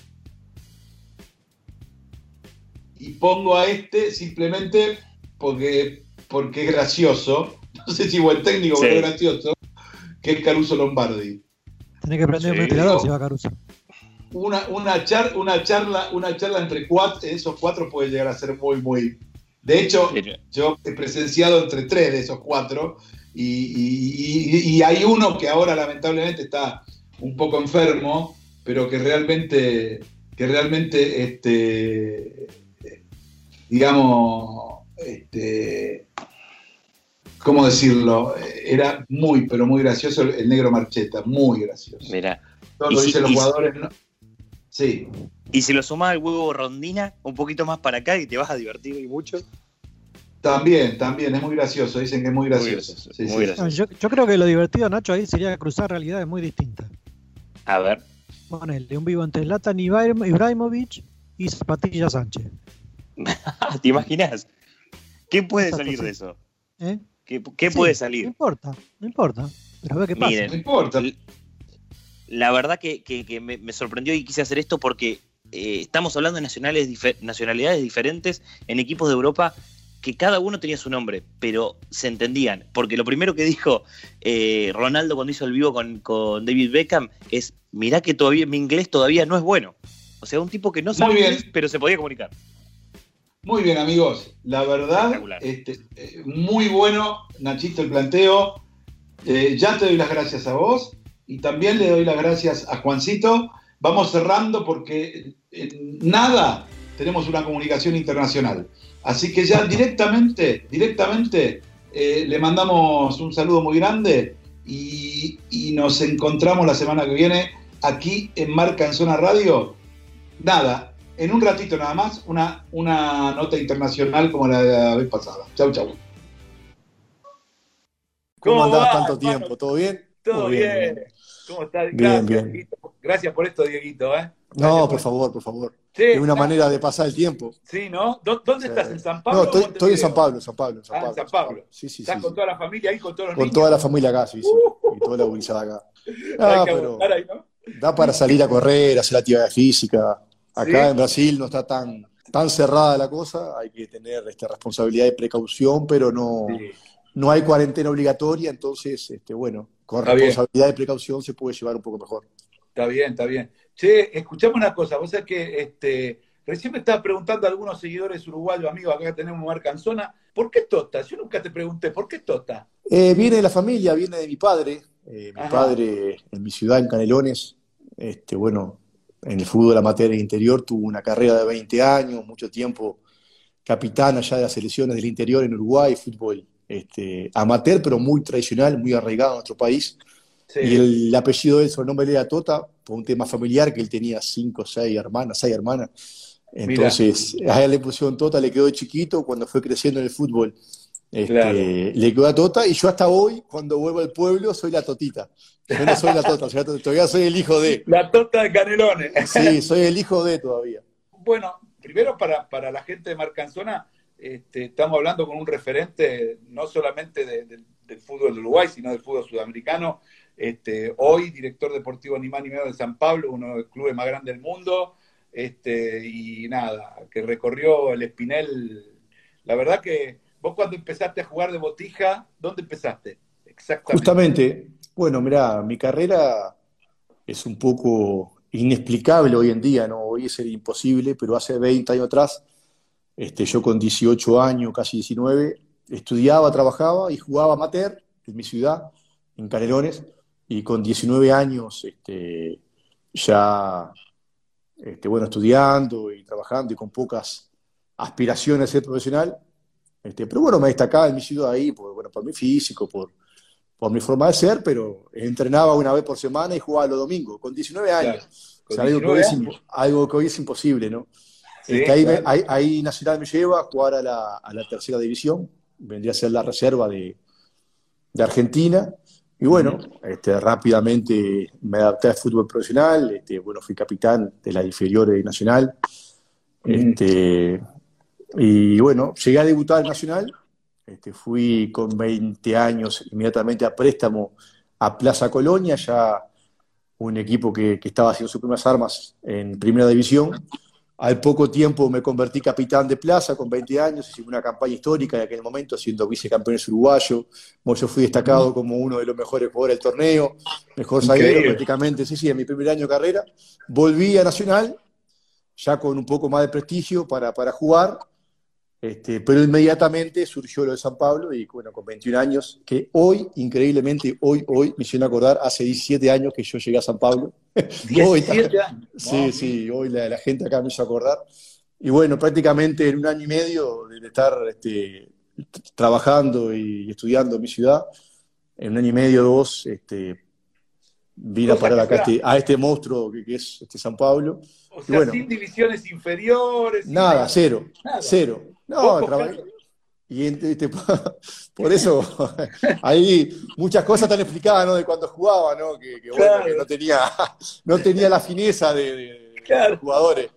S4: Y pongo a este simplemente porque, porque es gracioso. No sé si buen técnico,
S6: Sí.
S4: pero es gracioso. Que es Caruso Lombardi.
S5: Tenés que prender
S6: Sí.
S5: un ventilador si va Caruso.
S4: Una, una, char- una charla, una charla entre cuatro, esos cuatro puede llegar a ser muy, muy. De hecho, yo he presenciado entre tres de esos cuatro y, y- y- y hay uno que ahora lamentablemente está un poco enfermo, pero que realmente, que realmente, este, digamos, este, ¿cómo decirlo? Era muy, pero muy gracioso el, el negro Marcheta, muy gracioso.
S6: Mira.
S4: Todo lo
S6: si-
S4: dicen los jugadores. ¿no? Sí,
S6: Y si lo sumás al huevo rondina, un poquito más para acá y te vas a divertir y mucho.
S4: también, también, es muy gracioso, dicen que es muy gracioso.
S6: gracioso,
S4: Sí,
S6: muy
S4: sí.
S6: gracioso.
S5: No, yo, yo creo que lo divertido, Nacho, ahí sería cruzar realidades muy distintas.
S6: A ver.
S5: Ponele un vivo entre Ibrahim- Ibrahimovic y Zapatilla Sánchez.
S6: ¿Te imaginas? ¿Qué puede
S5: Exacto,
S6: salir
S5: sí.
S6: de eso?
S5: ¿eh?
S6: ¿Qué, qué
S5: Sí,
S6: puede
S5: No
S6: salir?
S5: importa, no importa. Pero a ver qué pasa.
S6: Miren,
S4: No importa.
S6: La verdad que, que- que me, me sorprendió y quise hacer esto porque eh, estamos hablando de nacionales nacionalidades diferentes en equipos de Europa que cada uno tenía su nombre, pero se entendían. Porque lo primero que dijo eh, Ronaldo cuando hizo el vivo con, con David Beckham es, mirá que todavía mi inglés todavía no es bueno. O sea, un tipo que no sabe inglés, pero se podía comunicar.
S4: Muy bien, amigos. La verdad, este, eh, muy bueno, Nachito, el planteo. Eh, ya te doy las gracias a vos y también le doy las gracias a Juancito. Vamos cerrando porque en nada tenemos una comunicación internacional. Así que ya directamente, directamente eh, le mandamos un saludo muy grande y, y nos encontramos la semana que viene aquí en Marca en Zona Radio. Nada, en un ratito nada más, una, una nota internacional como la de la vez pasada. Chau, chau.
S8: ¿Cómo
S9: ¿Cómo
S8: tanto
S9: hermano?
S8: tiempo? ¿Todo bien?
S9: Todo bien. ¿Cómo estás?
S8: Bien,
S9: Gracias,
S8: bien.
S9: Dieguito. Gracias por esto, Dieguito. ¿eh?
S8: No, por favor, por favor. Es una manera de pasar el tiempo.
S9: Sí, ¿no? ¿Dó- ¿Dónde
S8: Sí.
S9: estás? ¿En San Pablo?
S8: No, estoy, en San? Pablo, San Pablo, San
S9: Ah, en
S8: Pablo.
S9: San Pablo.
S8: Sí, sí,
S9: ¿Estás
S8: sí.
S9: con toda la familia ahí, con todos los
S8: Con
S9: niños?
S8: toda la familia acá, sí, sí. Y toda la gurizada acá. Ah,
S9: Hay que
S8: pero
S9: aguantar ahí, ¿no?
S8: da para salir a correr, hacer actividad física. Acá
S9: Sí.
S8: en Brasil no está tan, tan cerrada la cosa, hay que tener este, responsabilidad y precaución, pero no,
S9: Sí.
S8: no hay cuarentena obligatoria, entonces, este, bueno, con
S9: Está bien.
S8: responsabilidad y precaución se puede llevar un poco mejor.
S9: Está bien, está bien. Che, escuchame una cosa. Vos sabés que este, recién me estaba preguntando a algunos seguidores uruguayos, amigos, acá tenemos Marca en Zona, ¿por qué Tota? Yo nunca te pregunté, ¿por qué Tota?
S8: Eh, viene de la familia, viene de mi padre. Eh, mi
S9: Ajá.
S8: padre en mi ciudad, en Canelones, este, bueno, en el fútbol amateur interior tuvo una carrera de 20 años, mucho tiempo capitán allá de las selecciones del interior en Uruguay, fútbol este, amateur, pero muy tradicional, muy arraigado en nuestro país.
S9: Sí.
S8: Y el apellido de él, su nombre era Tota, por un tema familiar, que él tenía cinco, seis hermanas, seis hermanas. Entonces, a él le pusieron Tota, le quedó de chiquito, cuando fue creciendo en el fútbol, este,
S9: Claro.
S8: le quedó a Tota, y yo hasta hoy, cuando vuelvo al pueblo, soy la Totita. Yo no soy la Tota, la- todavía soy el hijo de.
S9: La Tota de Canelones.
S8: Sí, soy el hijo de todavía.
S9: Bueno, primero para, para la gente de Marcanzona, este, estamos hablando con un referente no solamente de- de- del fútbol de Uruguay, sino del fútbol sudamericano. Este, hoy, director deportivo ni más ni menos de San Pablo, uno de los clubes más grandes del mundo. Este, y nada, que recorrió el Espinel. La verdad que vos cuando empezaste a jugar de botija, ¿dónde empezaste? Exactamente.
S8: Justamente, bueno, mirá, mi carrera es un poco inexplicable hoy en día, ¿no? Hoy es imposible, pero hace 20 años atrás, este, yo con 18 años, casi 19, estudiaba, trabajaba y jugaba amateur en mi ciudad, en Canelones, y con 19 años, este, ya, este, bueno, estudiando y trabajando y con pocas aspiraciones a ser profesional, este, pero bueno, me destacaba en mi ciudad ahí, por, bueno, por mi físico, por, por mi forma de ser, pero entrenaba una vez por semana y jugaba los domingos, con 19 años.
S9: Claro,
S8: O
S9: con
S8: sea, algo, que hoy
S9: 19
S8: es,
S9: años.
S8: algo que hoy es imposible, ¿no?
S9: Sí,
S8: Este, ahí, me-
S9: claro.
S8: ahí- ahí Nacional me lleva a jugar a la, a la tercera división, vendría a ser la reserva de, de Argentina. Y bueno, este, rápidamente me adapté al fútbol profesional, este, bueno, fui capitán de la inferior de Nacional. Este, y bueno, llegué a debutar en Nacional, este, fui con 20 años inmediatamente a préstamo a Plaza Colonia, ya un equipo que, que estaba haciendo sus primeras armas en primera división. Al poco tiempo me convertí capitán de plaza con 20 años, hicimos una campaña histórica en aquel momento, siendo vicecampeones uruguayo. Yo fui destacado como uno de los mejores jugadores del torneo, mejor zaguero prácticamente, sí, sí, en mi primer año de carrera. Volví a Nacional, ya con un poco más de prestigio para, para jugar, este, pero inmediatamente surgió lo de San Pablo y bueno, con 21 años, que hoy, increíblemente, hoy, hoy, me hicieron acordar, hace 17 años que yo llegué a San Pablo. Hoy,
S4: 17 años.
S8: Sí,
S4: Wow.
S8: sí, hoy la, la gente acá me hizo acordar. Y bueno, prácticamente en un año y medio de estar este, trabajando y estudiando en mi ciudad, en un año y medio, dos, este, vine a parar acá a este, a este monstruo que, que es este San Pablo.
S4: O sea,
S8: bueno,
S4: sin divisiones inferiores.
S8: nada, cero,
S4: Nada.
S8: cero. No, trabajé- y este, por eso, ahí muchas cosas están explicadas, ¿no? De cuando jugaba, ¿no? Que, que, bueno, que no tenía, no tenía la fineza de, de- de
S4: Claro.
S8: los jugadores.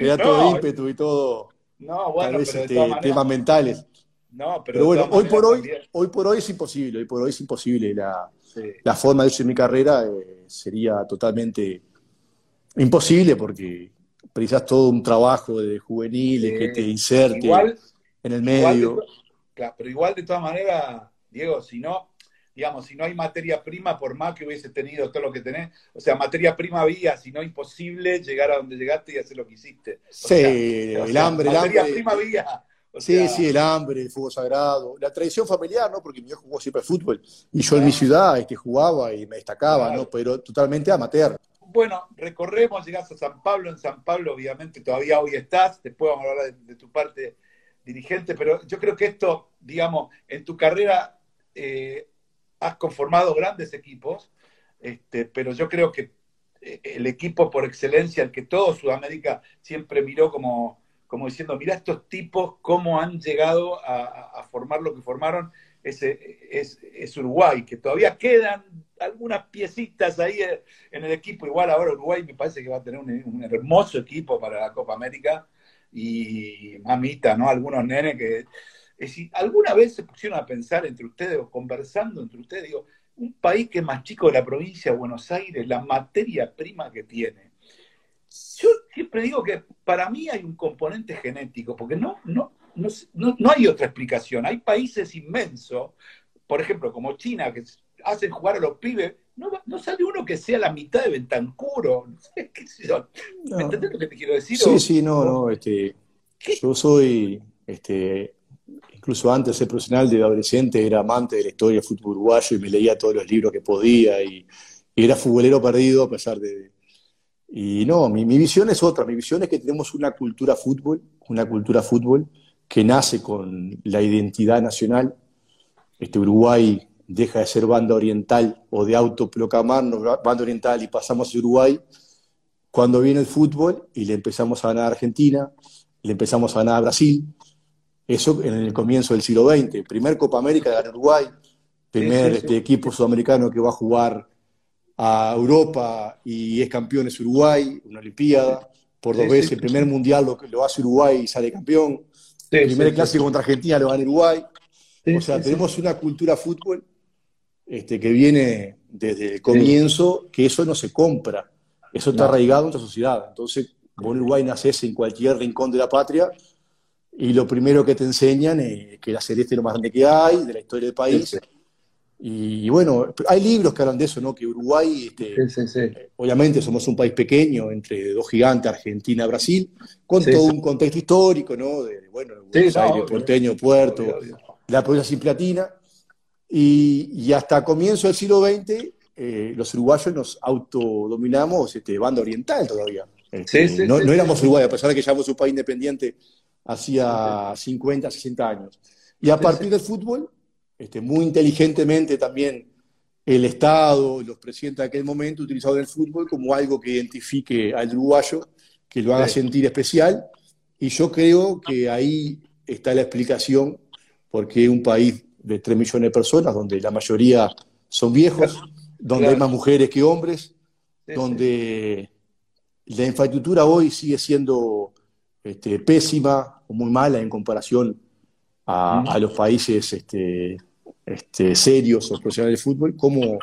S8: Era
S4: No.
S8: todo ímpetu y todo,
S4: No,
S8: tal
S4: bueno,
S8: vez
S4: pero de
S8: este,
S4: maneras.
S8: temas mentales.
S4: No, pero,
S8: bueno, hoy por hoy,
S4: también,
S8: hoy por hoy es imposible, hoy por hoy es imposible. La,
S4: sí.
S8: la forma de hacer mi carrera eh, sería totalmente imposible porque precisas todo un trabajo de juveniles
S4: Sí.
S8: que te inserte
S4: Igual,
S8: en el medio.
S4: claro, pero igual de todas maneras, Diego, si no, digamos, si no hay materia prima, por más que hubiese tenido todo lo que tenés, o sea, materia prima había, si no imposible llegar a donde llegaste y hacer lo que hiciste. O
S8: Sí,
S4: sea, o
S8: el
S4: sea,
S8: hambre, el
S4: materia
S8: hambre.
S4: prima había. O
S8: Sí,
S4: sea,
S8: sí, el hambre, el fútbol sagrado, la tradición familiar, ¿no? Porque mi hijo jugó siempre fútbol y yo en
S4: Ah.
S8: mi ciudad este, jugaba y me destacaba,
S4: Claro.
S8: ¿no? Pero totalmente amateur.
S4: Bueno, recorremos, llegás a San Pablo, en San Pablo obviamente todavía hoy estás, después vamos a hablar de, de tu parte dirigente, pero yo creo que esto, digamos, en tu carrera eh, has conformado grandes equipos, este, pero yo creo que eh, el equipo por excelencia, el que todo Sudamérica siempre miró como, como diciendo, mira estos tipos cómo han llegado a, formar lo que formaron, es, es, Uruguay, que todavía quedan algunas piecitas ahí eh, en el equipo. Igual ahora Uruguay me parece que va a tener un, hermoso equipo para la Copa América y mamita, ¿no? Algunos nenes que... Es decir, ¿alguna vez se pusieron a pensar entre ustedes o conversando entre ustedes? Digo, un país que es más chico de la provincia de Buenos Aires, la materia prima que tiene. Siempre digo que para mí hay un componente genético, porque no, no, no, no, no hay otra explicación. Hay países inmensos, por ejemplo, como China, que hacen jugar a los pibes, no, no sale uno que sea la mitad de qué yo. ¿Me entendés lo que te quiero decir?
S8: Sí,
S4: O-
S8: sí, no, no, este, yo soy, este, incluso antes de ser profesional de adolescente, era amante de la historia del fútbol uruguayo y me leía todos los libros que podía y, y era futbolero perdido a pesar de... Y no, mi, mi visión es otra, mi visión es que tenemos una cultura fútbol, una cultura fútbol que nace con la identidad nacional. Este Uruguay deja de ser banda oriental o de autoproclamarnos banda oriental y pasamos a Uruguay. Cuando viene el fútbol y le empezamos a ganar a Argentina, le empezamos a ganar a Brasil, eso en el comienzo del siglo XX, primer Copa América gana Uruguay, primer
S4: Sí, sí, sí.
S8: Este, equipo sudamericano que va a jugar a Europa y es campeón es Uruguay, una Olimpiada, por dos
S4: Sí,
S8: veces,
S4: sí.
S8: el primer mundial lo, lo hace Uruguay y sale campeón,
S4: Sí,
S8: primer
S4: sí,
S8: clásico contra Argentina lo gana Uruguay,
S4: sí,
S8: o sea,
S4: sí, sí.
S8: tenemos una cultura fútbol este, que viene desde el comienzo, que eso no se compra, eso está
S4: No.
S8: arraigado en nuestra sociedad. Entonces, vos en Uruguay naces en cualquier rincón de la patria y lo primero que te enseñan es que la celeste es lo más grande que hay, de la historia del país.
S4: Sí,
S8: Y bueno, hay libros que hablan de eso, ¿no? Que Uruguay, este,
S4: Sí, sí, sí.
S8: obviamente somos un país pequeño, entre dos gigantes, Argentina, Brasil, con todo un contexto histórico, ¿no? De, bueno, Buenos
S4: no,
S8: Aires, porteño, puerto,
S4: Obvio, obvio.
S8: la provincia simplatina, y, y hasta comienzo del siglo XX, eh, los uruguayos nos autodominamos este, banda oriental todavía. Este, no, no éramos. Uruguay, a pesar de que ya éramos un país independiente hacía 50, 60 años. Y a partir del fútbol, este, muy inteligentemente también el Estado, los presidentes de aquel momento utilizaron el fútbol como algo que identifique al uruguayo, que lo haga
S4: Sí.
S8: sentir especial. Y yo creo que ahí está la explicación porque un país de 3 millones de personas, donde la mayoría son viejos, donde
S4: Claro.
S8: hay más mujeres que hombres,
S4: Sí,
S8: donde la infraestructura hoy sigue siendo este, pésima o muy mala en comparación a, a los países este, este, serios o profesionales del fútbol, cómo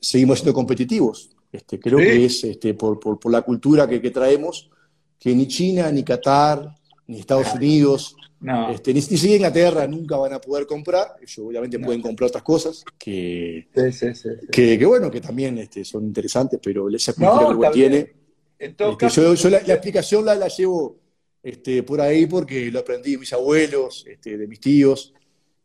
S8: seguimos siendo competitivos. Este, creo
S4: Sí.
S8: que es este, por, por- por la cultura que, que traemos, que ni China, ni Qatar, ni Estados Unidos,
S4: No.
S8: este, ni, ni siquiera Inglaterra nunca van a poder comprar. Ellos obviamente
S4: No.
S8: pueden comprar otras cosas que,
S4: Sí, sí,
S8: que, que, bueno, que también este, son interesantes, pero esa
S4: No,
S8: cultura que
S4: está bien.
S8: tiene.
S4: En todo
S8: Este, yo yo la, la explicación la, la llevo este, por ahí porque lo aprendí de mis abuelos, este, de mis tíos,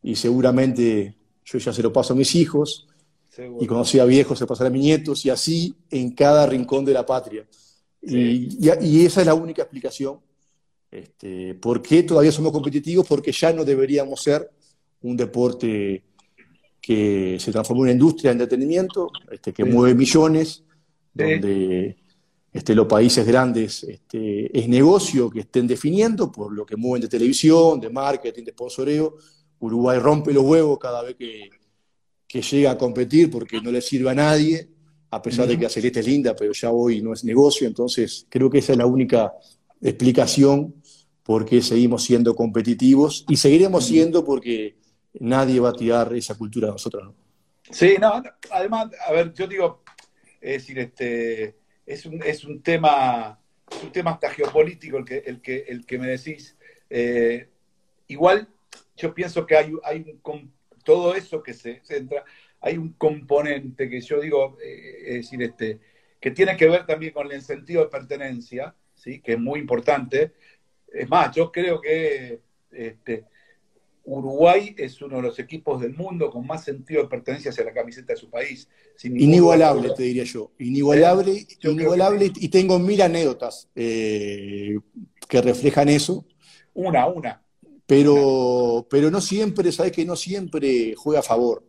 S8: y seguramente yo ya se lo paso a mis hijos,
S4: seguro.
S8: y cuando sea viejo se lo pasará a mis nietos, y así en cada rincón de la patria. Y, y- y esa es la única explicación. Este, ¿Por qué todavía somos competitivos? Porque ya no deberíamos ser un deporte que se transformó en una industria de entretenimiento, este, que
S4: Sí.
S8: mueve millones,
S4: Sí.
S8: Este, los países grandes este, es negocio que estén definiendo por lo que mueven de televisión, de marketing, de sponsoreo. Uruguay rompe los huevos cada vez que, que llega a competir porque no le sirve a nadie, a pesar de que la celeste es linda, pero ya hoy no es negocio. Entonces, creo que esa es la única explicación por qué seguimos siendo competitivos y seguiremos siendo porque nadie va a tirar esa cultura a nosotros. ¿no?
S4: Sí, no, además, a ver, yo digo, es decir, este, es un, es un tema, un tema hasta geopolítico el que, el que, el que me decís. Eh, igual, yo pienso que hay, hay un, todo eso que se centra, hay un componente que yo digo, eh, es decir, este, que tiene que ver también con el sentido de pertenencia, ¿sí? que es muy importante. Es más, yo creo que este, Uruguay es uno de los equipos del mundo con más sentido de pertenencia hacia la camiseta de su país.
S8: Inigualable,
S4: duda.
S8: te diría yo. Inigualable,
S4: Yo creo que
S8: inigualable. Y tengo mil anécdotas eh, que reflejan eso.
S4: Una, una.
S8: Pero, pero no siempre, sabes que no siempre juega a favor.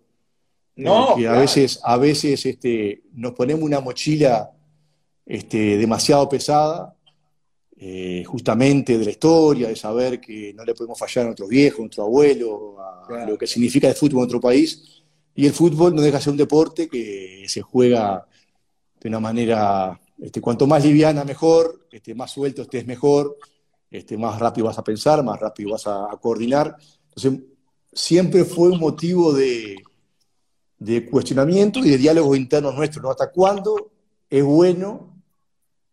S4: No,
S8: Porque a veces, a veces este, nos ponemos una mochila este, demasiado pesada, eh, justamente de la historia, de saber que no le podemos fallar a nuestros viejos, a nuestro abuelo, a
S4: Claro.
S8: lo que significa el fútbol en nuestro país. Y el fútbol no deja de ser un deporte que se juega de una manera, este, cuanto más liviana mejor, este, más suelto estés mejor, este, más rápido vas a pensar, más rápido vas a, a coordinar. Entonces, siempre fue un motivo de, de cuestionamiento y de diálogos internos nuestros, ¿no? ¿Hasta cuándo es bueno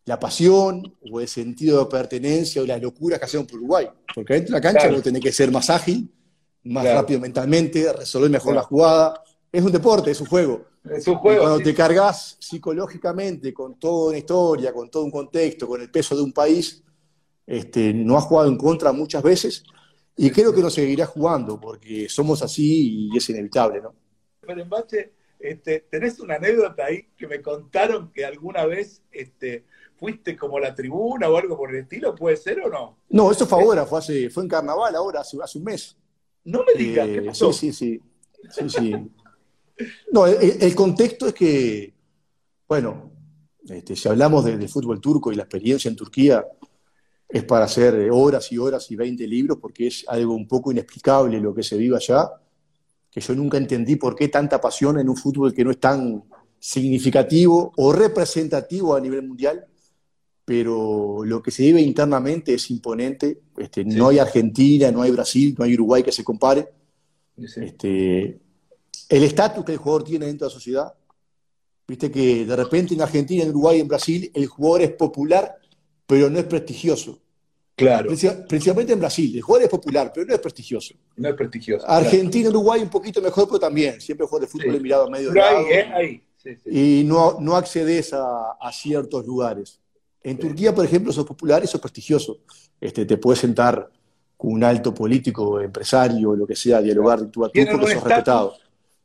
S8: la pasión o el sentido de pertenencia o las locuras que hacemos por Uruguay? Porque adentro de la cancha
S4: Claro.
S8: vos tenés que ser más ágil, más
S4: Claro.
S8: rápido mentalmente, resolver mejor
S4: Claro.
S8: la jugada. Es un deporte, es un juego.
S4: Es un
S8: Y
S4: juego.
S8: cuando
S4: sí.
S8: te cargas psicológicamente con toda una historia, con todo un contexto, con el peso de un país, este, no has jugado en contra muchas veces y creo que no seguirá jugando porque somos así y es inevitable, ¿no?
S4: Pero en este, tenés una anécdota ahí que me contaron que alguna vez este, fuiste como la tribuna o algo por el estilo, ¿puede ser o no?
S8: No, eso fue ahora, fue, hace, fue en carnaval ahora, hace, hace un mes.
S4: No me digas,
S8: Eh,
S4: ¿qué pasó?
S8: sí, sí, sí, sí, sí. No, el, el contexto es que, bueno, este, si hablamos de, de fútbol turco y la experiencia en Turquía, es para hacer horas y horas y 20 libros, porque es algo un poco inexplicable lo que se vive allá, que yo nunca entendí por qué tanta pasión en un fútbol que no es tan significativo o representativo a nivel mundial, pero lo que se vive internamente es imponente. Este,
S4: Sí.
S8: No hay Argentina, no hay Brasil, no hay Uruguay que se compare.
S4: Sí.
S8: Este, el estatus que el jugador tiene dentro de la sociedad. Viste que de repente en Argentina, en Uruguay, en Brasil, el jugador es popular, pero no es prestigioso.
S4: Claro,
S8: Princi- Principalmente en Brasil, el jugador es popular, pero no es prestigioso.
S4: no es prestigioso.
S8: Argentina, Uruguay un poquito mejor, pero también. Siempre el jugador de fútbol
S4: Sí.
S8: es mirado a medio de lado
S4: ahí, ¿eh? Ahí. Sí, sí.
S8: y no, no accedes a, a ciertos lugares. En Turquía, por ejemplo, sos popular y sos prestigioso. Este, te puedes sentar con un alto político, empresario, lo que sea, dialogar tú a tú porque sos
S4: estatus-
S8: respetado.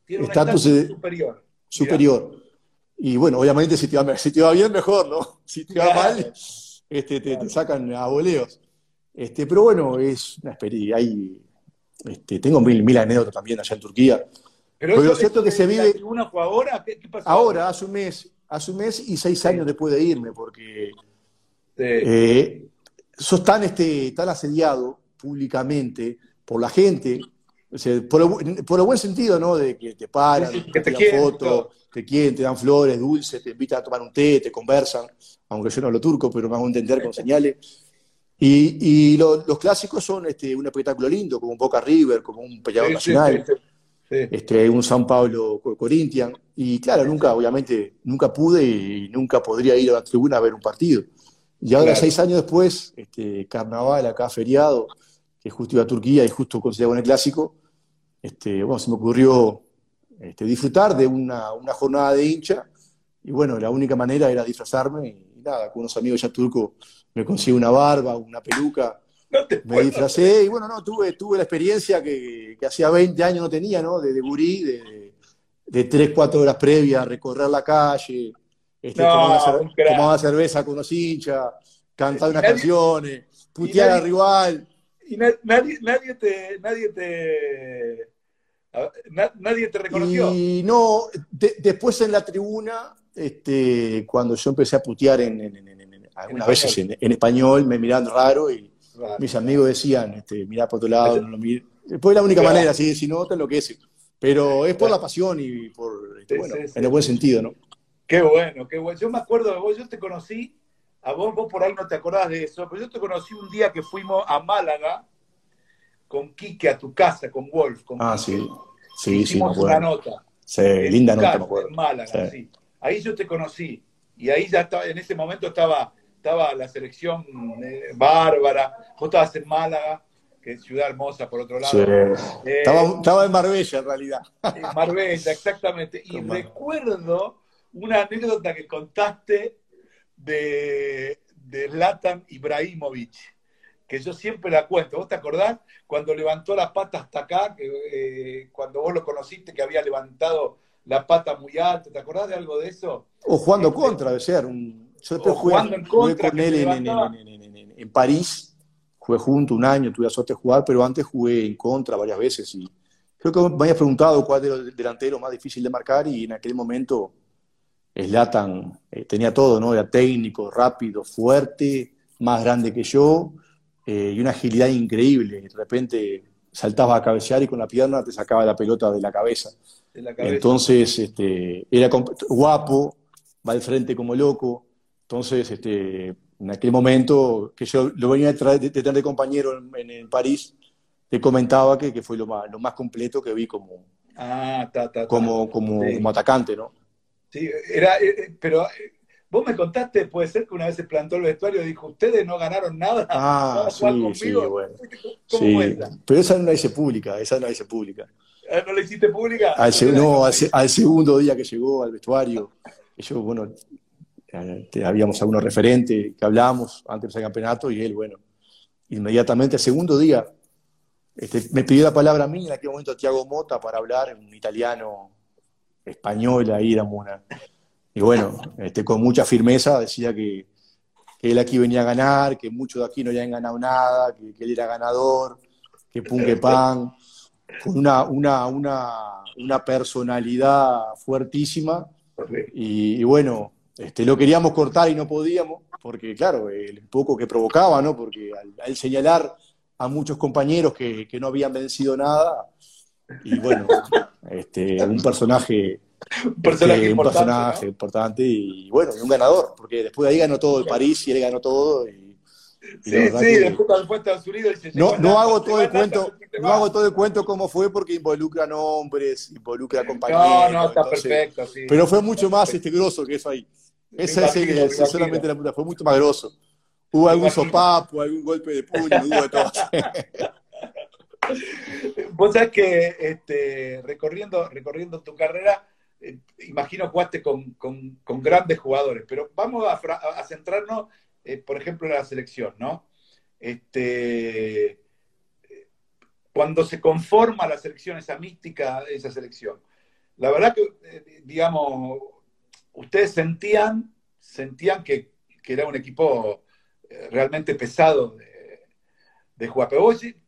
S4: Tiene un
S8: estatus
S4: superior.
S8: superior. Y bueno, obviamente si te va, si te va bien, mejor, ¿no? Si te va
S4: Claro.
S8: mal, este, te, te sacan a boleos. Este, pero bueno, es una experiencia. Hay, este, tengo mil, mil anécdotas también allá en Turquía.
S4: Pero
S8: lo cierto
S4: de-
S8: que se vive-
S4: fue ahora? ¿Qué, qué pasó?
S8: Ahora, hace un mes, hace un mes y seis años después de irme, porque
S4: Sí.
S8: eh, sos tan, este, tan asediado públicamente por la gente, o sea, por, el, por el buen sentido, ¿no? De que te paran,
S4: Sí, sí, que te quieren,
S8: fotos,
S4: todo.
S8: te quieren, te dan flores, dulces, te invitan a tomar un té, te conversan, aunque yo no hablo turco, pero me hago entender con señales. Y, y lo- los clásicos son este, un espectáculo lindo, como un Boca River, como un Peñarol
S4: Sí,
S8: Nacional,
S4: sí, sí. Sí.
S8: este, un San Pablo Co- Corinthians. Y claro, nunca, obviamente, nunca pude y nunca podría ir a la tribuna a ver un partido. Y ahora,
S4: Claro.
S8: seis años después, este, carnaval acá, feriado, que justo iba a Turquía y justo coincidía con el clásico, este, bueno, se me ocurrió este, disfrutar de una, una jornada de hincha. Y bueno, la única manera era disfrazarme. Y nada, con unos amigos ya turcos me conseguí una barba, una peluca.
S4: No te
S8: Me disfracé y bueno, no, tuve, tuve la experiencia que, que hacía 20 años no tenía, ¿no? De, de gurí, de, de 3, 4 horas previas, recorrer la calle, este,
S4: No,
S8: una cerveza con los hinchas, cantar unas
S4: nadie-
S8: canciones, putear
S4: nadie-
S8: al rival.
S4: Y na- nadie, nadie te, nadie te, na- nadie te reconoció.
S8: Y no, de- después en la tribuna, este, cuando yo empecé a putear en, en- en- En veces en, en español, me miraban raro y
S4: Raro.
S8: mis amigos decían, este, mirá por otro lado, no lo la única
S4: Claro.
S8: manera, si, si no te enloquece. Pero es por la pasión y por, este,
S4: Sí,
S8: bueno,
S4: sí, sí.
S8: en el buen sentido, ¿no?
S4: Qué bueno, qué bueno. Yo me acuerdo de vos, yo te conocí, a vos, vos por ahí no te acordás de eso, pero yo te conocí un día que fuimos a Málaga con Quique a tu casa, con Wolf. Con
S8: Ah,
S4: Quique.
S8: sí. Sí, sí, me
S4: Hicimos una
S8: acuerdo.
S4: nota.
S8: Sí,
S4: en
S8: linda nota,
S4: casa,
S8: me acuerdo.
S4: En Málaga,
S8: sí.
S4: Ahí yo te conocí. Y ahí ya estaba, en ese momento estaba, estaba la selección eh, bárbara. Vos estabas en Málaga, que es ciudad hermosa por otro lado.
S8: Sí.
S4: Eh,
S8: Estaba, estaba en Marbella, en realidad.
S4: en Marbella, exactamente. Y recuerdo una anécdota que contaste de, de Zlatan Ibrahimovic, que yo siempre la cuento. ¿Vos te acordás? Cuando levantó la pata hasta acá, que, eh, cuando vos lo conociste, que había levantado la pata muy alta. ¿Te acordás de algo de eso?
S8: O jugando contra, debe ser. Un... Yo después jugué,
S4: jugando en
S8: jugué
S4: contra,
S8: con
S4: que
S8: él en, en- en- en- París. Jugué junto un año, tuve la suerte de jugar, pero antes jugué en contra varias veces. Y creo que me habías preguntado cuál era el delantero más difícil de marcar y en aquel momento Zlatan eh, tenía todo, ¿no? Era técnico, rápido, fuerte, más grande que yo eh, y una agilidad increíble. De repente saltaba a cabecear y con la pierna te sacaba la pelota de la cabeza.
S4: De la cabeza.
S8: Entonces, este, era guapo, va al frente como loco. Entonces, este, en aquel momento que yo lo venía de, traer- de tener de compañero en, en- en París, te comentaba que, que fue lo más, lo más completo que vi como,
S4: Ah, ta, ta, ta.
S8: como, como,
S4: Sí.
S8: como atacante, ¿no?
S4: Sí, era, eh, eh, pero eh, vos me contaste, puede ser que una vez se plantó el vestuario y dijo, ustedes no ganaron nada.
S8: Ah,
S4: ¿Van a jugar
S8: sí,
S4: conmigo?"
S8: sí, bueno.
S4: ¿Cómo
S8: Sí,
S4: esa?
S8: pero esa no la hice pública, esa no la hice pública.
S4: Ah, ¿No la hiciste pública?
S8: Al, se-
S4: ¿Por qué la
S8: no, al, al segundo día que llegó al vestuario, yo, bueno, habíamos algunos referentes que hablábamos antes del campeonato y él, bueno, inmediatamente, al segundo día, este, me pidió la palabra a mí, en aquel momento Tiago Mota, para hablar, un italiano español, ahí éramos una. Y bueno, este, con mucha firmeza decía que, que él aquí venía a ganar, que muchos de aquí no habían ganado nada, que, que él era ganador, que pum que pan, con una, una, una, una personalidad fuertísima. Y, y bueno, este, lo queríamos cortar y no podíamos, porque claro, el poco que provocaba, ¿no? Porque al, al señalar a muchos compañeros que, que no habían vencido nada, y bueno, este, un personaje,
S4: Un personaje
S8: este, un
S4: importante,
S8: personaje importante y bueno, y un ganador, porque después de ahí ganó todo el París y él ganó todo. Y, y
S4: Sí, sí, después fue Estados Unidos dice,
S8: no,
S4: "Llegó
S8: no hago todo el cuento,
S4: no
S8: no
S4: vas".
S8: hago todo el cuento cómo fue porque involucra nombres, involucra compañeros.
S4: No, no, está
S8: entonces-
S4: perfecto, sí.
S8: Pero fue mucho más este grosso que eso ahí. Esa es
S4: imagino,
S8: solamente la puta, fue mucho más grosso. Hubo algún sopapo, algún golpe de puño, hubo de todo.
S4: Vos sabés que este, recorriendo, recorriendo tu carrera, eh, imagino jugaste con, con- con grandes jugadores, pero vamos a, centrarnos, eh, por ejemplo, en la selección, ¿no? Este, cuando se conforma la selección, esa mística de esa selección, la verdad que, eh, digamos, ustedes sentían, sentían que, que era un equipo eh, realmente pesado de, de jugar.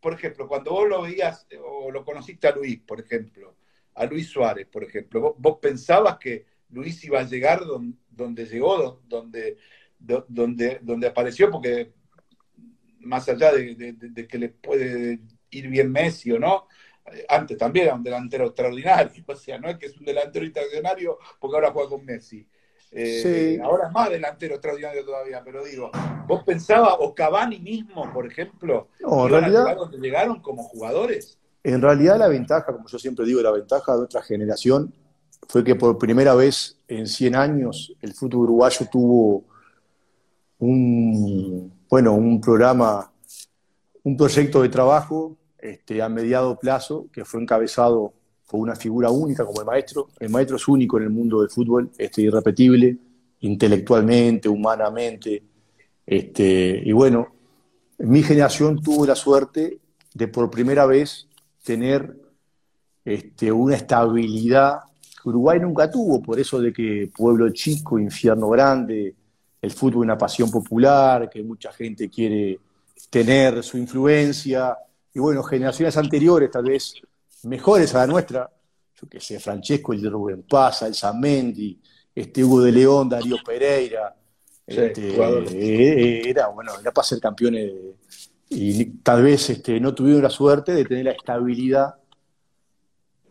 S4: Por ejemplo, cuando vos lo veías eh, o lo conociste a Luis, por ejemplo, a Luis Suárez, por ejemplo, vos, pensabas que Luis iba a llegar don- donde llegó, do- donde, do- donde, donde apareció, porque más allá de, de- que le puede ir bien Messi o no, antes también era un delantero extraordinario, o sea, no es que es un delantero extraordinario porque ahora juega con Messi. Eh,
S8: Sí.
S4: Ahora es más delantero extraordinario todavía, pero digo, ¿vos pensabas, o Cavani mismo, por ejemplo,
S8: No, en realidad-
S4: donde llegaron como jugadores?
S8: En realidad la ventaja, como yo siempre digo, la ventaja de nuestra generación fue que por primera vez en 100 años el fútbol uruguayo tuvo un, bueno, un programa, un proyecto de trabajo este, a mediado plazo que fue encabezado por una figura única como el maestro. El maestro es único en el mundo del fútbol, este, irrepetible, intelectualmente, humanamente. Este, y bueno, mi generación tuvo la suerte de por primera vez tener este, una estabilidad que Uruguay nunca tuvo, por eso de que pueblo chico, infierno grande, el fútbol es una pasión popular, que mucha gente quiere tener su influencia, y bueno, generaciones anteriores, tal vez mejores a la nuestra, yo que sé, Francesco, el de Rubén Paz, el Zamendi, este Hugo de León, Darío Pereira,
S4: Sí,
S8: este, eh, era, bueno, era para ser campeones de- y tal vez este, no tuvieron la suerte de tener la estabilidad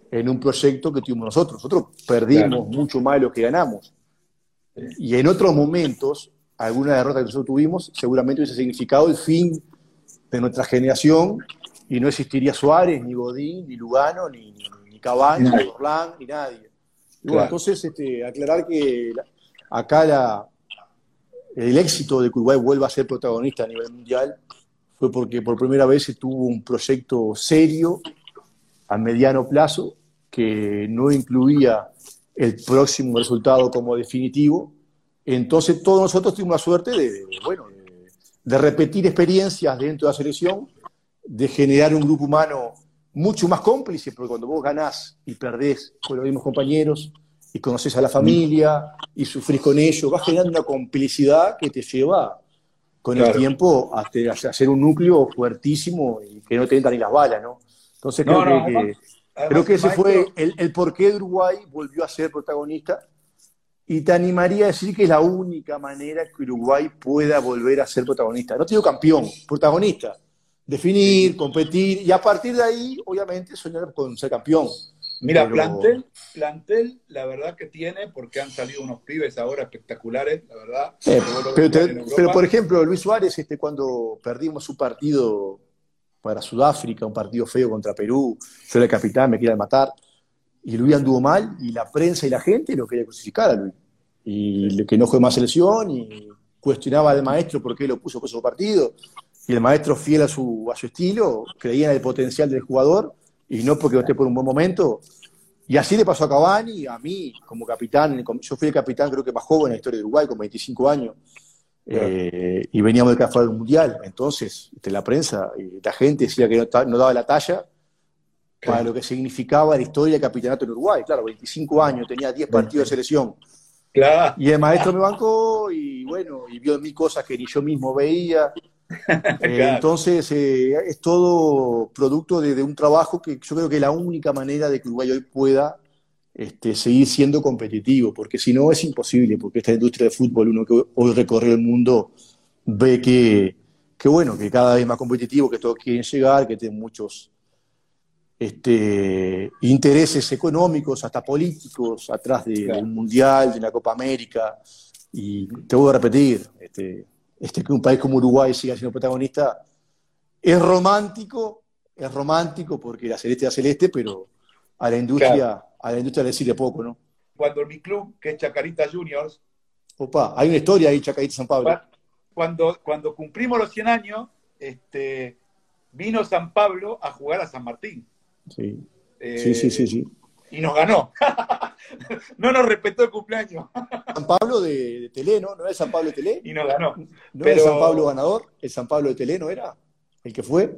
S8: en un proyecto que tuvimos nosotros. Nosotros perdimos
S4: Claro.
S8: mucho más de lo que ganamos. Y en otros momentos, alguna derrota que nosotros tuvimos seguramente hubiese significado el fin de nuestra generación y no existiría Suárez, ni Godín, ni Lugano, ni, ni, ni Cavani, ni Orlán, ni nadie. Y bueno,
S4: Claro.
S8: entonces, este, aclarar que la- acá la, el éxito de que Uruguay vuelva a ser protagonista a nivel mundial fue porque por primera vez se tuvo un proyecto serio a mediano plazo que no incluía el próximo resultado como definitivo. Entonces todos nosotros tuvimos la suerte de, de, bueno, de, de repetir experiencias dentro de la selección, de generar un grupo humano mucho más cómplice, porque cuando vos ganás y perdés con los mismos compañeros y conoces a la familia y sufrís con ellos, vas generando una complicidad que te lleva con el
S4: Claro.
S8: tiempo a, hacer un núcleo fuertísimo y que no te entran ni las balas, ¿no? Entonces creo
S4: no,
S8: que,
S4: además-
S8: creo que
S4: el
S8: ese
S4: maestro-
S8: fue el, el por qué Uruguay volvió a ser protagonista y te animaría a decir que es la única manera que Uruguay pueda volver a ser protagonista. No te digo campeón, protagonista. Definir, competir y a partir de ahí, obviamente, soñar con ser campeón.
S4: Mira,
S8: Pero-
S4: plantel, plantel, la verdad que tiene, porque han salido unos pibes ahora espectaculares, la verdad.
S8: Eh, pero, te- por ejemplo, Luis Suárez, este, cuando perdimos su partido para Sudáfrica, un partido feo contra Perú, yo era el capitán, me querían matar, y Luis anduvo mal, y la prensa y la gente lo quería crucificar a Luis. Y que no fue más selección, y cuestionaba al maestro por qué lo puso por su partido, y el maestro, fiel a su, a su estilo, creía en el potencial del jugador, y no porque no esté por un buen momento. Y así le pasó a Cavani, a mí, como capitán. Yo fui el capitán, creo que más joven en la historia de Uruguay, con 25 años. Eh, y veníamos de café del Mundial. Entonces, este, la prensa y la gente decía que no daba la talla para lo que significaba la historia del capitanato en Uruguay. Claro, 25 años, tenía 10 partidos de selección.
S4: Claro.
S8: Y el maestro me bancó y bueno, y vio en mí cosas que ni yo mismo veía. Eh,
S4: Claro.
S8: Entonces, eh, es todo producto de, de un trabajo que yo creo que es la única manera de que Uruguay hoy pueda este, seguir siendo competitivo, porque si no es imposible, porque esta industria de fútbol, uno que hoy recorre el mundo, ve que, que bueno, que cada vez es más competitivo, que todos quieren llegar, que tienen muchos este, intereses económicos, hasta políticos, atrás de,
S4: Claro.
S8: de un mundial, de una Copa América. Y te voy a repetir, este, este, que un país como Uruguay siga siendo protagonista es romántico, es romántico porque la celeste es la celeste, pero a la industria, a la industria le sirve poco, ¿no?
S4: Cuando mi club, que es Chacarita Juniors,
S8: Opa, hay una historia ahí, Chacarita San Pablo.
S4: cua- cuando, cuando cumplimos los 100 años, este, vino San Pablo a jugar a San Martín.
S8: Sí,
S4: Eh,
S8: sí, sí, sí. sí.
S4: Y nos ganó. no nos respetó el cumpleaños.
S8: San Pablo de, de Telé, ¿no? ¿No el San Pablo de Telé?
S4: y nos ganó.
S8: ¿No
S4: Pero-
S8: el San Pablo ganador? ¿El San Pablo de Telé no era? ¿El que fue?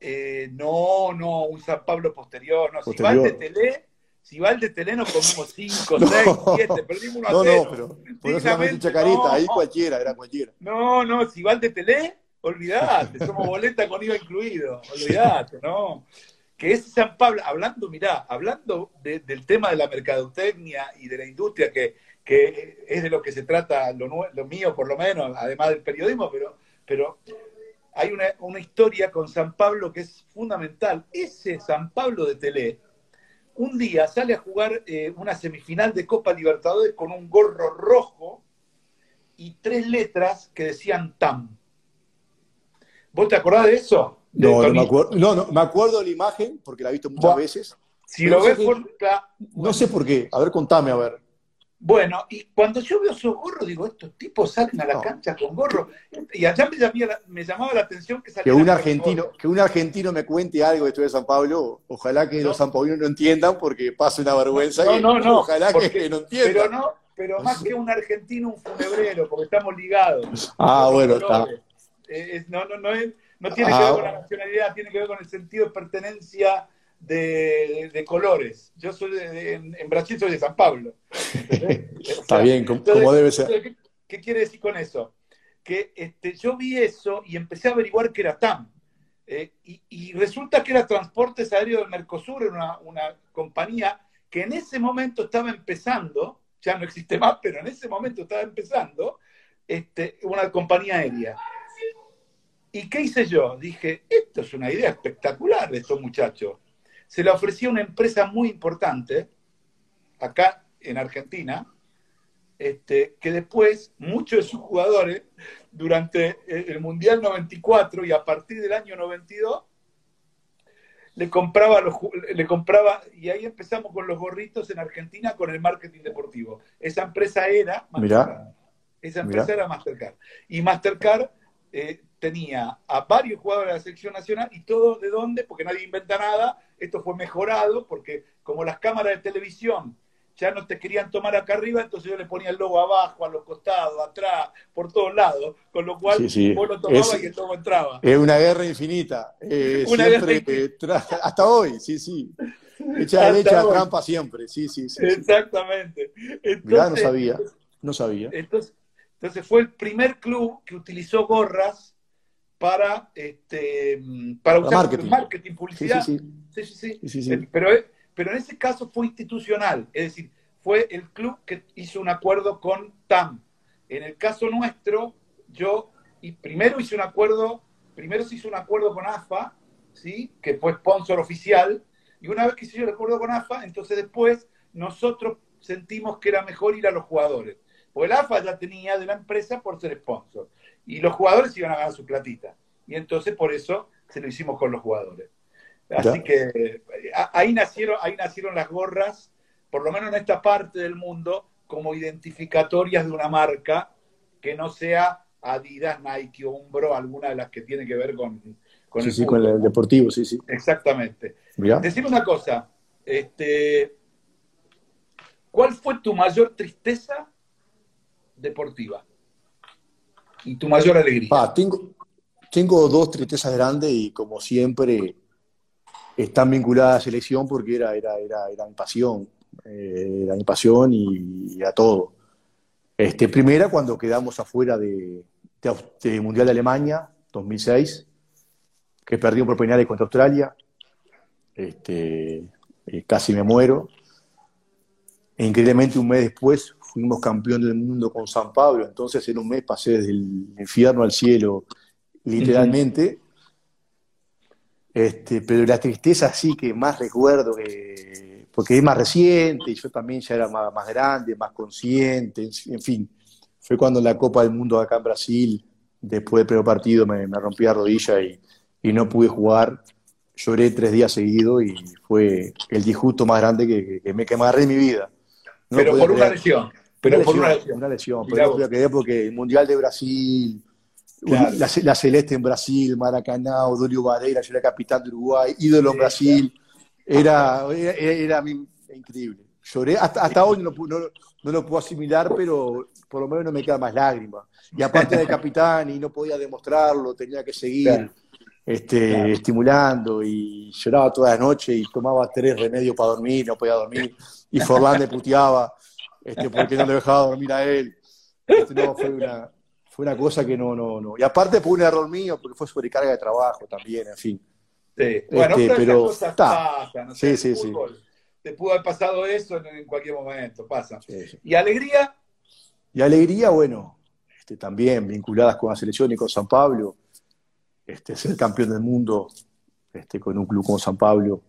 S4: Eh, no, no, un San Pablo posterior. No,
S8: Posterior.
S4: si va el de Telé, si va el de Telé nos comimos 5,
S8: No.
S4: 6, 7, perdimos 1 a
S8: No,
S4: 0.
S8: no, pero por eso solamente Chacarita,
S4: no.
S8: ahí cualquiera, era cualquiera.
S4: No, no, si va el de Telé, olvidate, somos boleta con IVA incluido, olvidate, ¿no? Que es San Pablo, hablando, mirá, hablando de- del tema de la mercadotecnia y de la industria, que, que es de lo que se trata lo mío por lo menos, además del periodismo, pero, pero hay una, una historia con San Pablo que es fundamental. Ese San Pablo de Telé, un día sale a jugar eh, una semifinal de Copa Libertadores con un gorro rojo y tres letras que decían TAM. ¿Vos te acordás de eso? De
S8: No, no me acuerdo, no, no, me acuerdo de la imagen porque la he visto muchas veces.
S4: Si
S8: Pero
S4: lo ves por la-
S8: No sé por qué. A ver, contame, a ver.
S4: Bueno, y cuando yo veo esos gorros, digo, estos tipos salen a la
S8: No.
S4: cancha con gorro. Y allá me, llamaba la atención que
S8: Que un argentino, que un argentino me cuente algo de esto de San Pablo, ojalá que
S4: No.
S8: los sanpaulinos no entiendan porque pasa una vergüenza.
S4: No, no, no,
S8: Ojalá
S4: porque-
S8: que no
S4: Pero
S8: entiendan.
S4: no, pero más que un argentino, un funebrero, porque estamos ligados.
S8: Ah, bueno, está.
S4: Eh, no, no, no, es- no tiene que
S8: Ah,
S4: ver con la nacionalidad, tiene que ver con el sentido de pertenencia de, de colores. Yo soy de, de- en, Brasil soy de San Pablo.
S8: Está
S4: sea,
S8: bien, como,
S4: entonces,
S8: como debe ser.
S4: ¿qué, qué quiere decir con eso? Que este, yo vi eso y empecé a averiguar que era TAM. Eh, y, y resulta que era Transportes Aéreos del Mercosur, una, una compañía que en ese momento estaba empezando, ya no existe más, pero en ese momento estaba empezando, este, una compañía aérea. ¿Y qué hice yo? Dije, esto es una idea espectacular de estos muchachos. Se la ofrecí a una empresa muy importante, acá en Argentina, este, que después muchos de sus jugadores, durante el Mundial 94 y a partir del año 92, le compraba, los, le compraba, y ahí empezamos con los gorritos en Argentina con el marketing deportivo. Esa empresa era
S8: Mirá.
S4: Mastercard. Esa empresa
S8: Mirá.
S4: era Mastercard. Y Mastercard eh, tenía a varios jugadores de la selección nacional y todo de dónde, porque nadie inventa nada, esto fue mejorado, porque como las cámaras de televisión ya no te querían tomar acá arriba, entonces yo le ponía el logo abajo, a los costados, atrás, por todos lados, con lo cual
S8: Sí, sí.
S4: vos lo tomabas
S8: Es-
S4: y el logo entraba.
S8: Es una guerra infinita. Eh,
S4: Una
S8: siempre,
S4: guerra
S8: hasta hoy, sí, sí. Echa
S4: Hasta
S8: la leche a
S4: hoy.
S8: trampa siempre, sí, sí, sí. sí.
S4: Exactamente. Entonces,
S8: Mirá, no sabía, no sabía.
S4: Entonces, entonces fue el primer club que utilizó gorras para, este, para usar
S8: marketing.
S4: marketing, publicidad.
S8: sí, sí.
S4: Sí, sí, sí.
S8: Sí, sí, sí.
S4: Pero, pero en ese caso fue institucional, es decir, fue el club que hizo un acuerdo con TAM. En el caso nuestro, yo y primero hice un acuerdo, primero se hizo un acuerdo con AFA, ¿sí? que fue sponsor oficial, y una vez que se hizo el acuerdo con AFA, entonces después nosotros sentimos que era mejor ir a los jugadores. Porque el AFA ya tenía de la empresa por ser sponsor. Y los jugadores iban a ganar su platita. Y entonces por eso se lo hicimos con los jugadores. Así
S8: Ya.
S4: que ahí nacieron, ahí nacieron las gorras, por lo menos en esta parte del mundo, como identificatorias de una marca que no sea Adidas, Nike o Umbro, alguna de las que tiene que ver con, con
S8: Sí,
S4: el
S8: sí, con el deportivo, sí, sí.
S4: Exactamente. Decime una cosa, este, ¿cuál fue tu mayor tristeza deportiva? Y tu mayor alegría.
S8: Ah, tengo, tengo dos tristezas grandes y como siempre están vinculadas a la selección porque era, era, era, era mi pasión, eh, era mi pasión y, y a todo. Este, primera, cuando quedamos afuera de, de Aus- de Mundial de Alemania, 2006, que perdimos por penales contra Australia, este, eh, casi me muero. E increíblemente un mes después fuimos campeón del mundo con San Pablo, entonces en un mes pasé desde el infierno al cielo, literalmente. Este, pero la tristeza sí que más recuerdo, que, porque es más reciente, y yo también ya era más, más grande, más consciente, en, fin, fue cuando en la Copa del Mundo acá en Brasil, después del primer partido me, me rompí la rodilla y, y no pude jugar, lloré tres días seguidos y fue el disgusto más grande que, que- que me que me agarré en mi vida. No
S4: pero por una lesión. Pero
S8: Una
S4: por una
S8: lesión,
S4: lesión.
S8: una lesión, pero no porque el Mundial de Brasil,
S4: Claro.
S8: la, la Celeste en Brasil, Maracaná, Odolio Varela, yo era capitán de Uruguay, ídolo en
S4: Sí,
S8: Brasil, era, era, era- era increíble. Lloré, hasta, hasta hoy no, no, no lo puedo asimilar, pero por lo menos no me quedan más lágrimas. Y aparte de capitán y no podía demostrarlo, tenía que seguir
S4: Claro.
S8: este,
S4: Claro.
S8: estimulando y lloraba toda la noche y tomaba tres remedios para dormir, no podía dormir. Y Forlán le puteaba este, porque no le dejaba dormir a él. Este, no, fue una, fue una cosa que no, no, no. Y aparte fue un error mío porque fue sobrecarga de trabajo también, en fin.
S4: Sí. Bueno,
S8: Este,
S4: pero,
S8: pero
S4: esas cosas
S8: está.
S4: pasan. o
S8: Sí,
S4: sea,
S8: sí, sí.
S4: fútbol, Te pudo haber pasado eso en, cualquier momento, pasa.
S8: Sí.
S4: Y alegría,
S8: Y alegría, bueno, este, también vinculadas con la selección y con San Pablo, este, ser campeón del mundo este, con un club como San Pablo,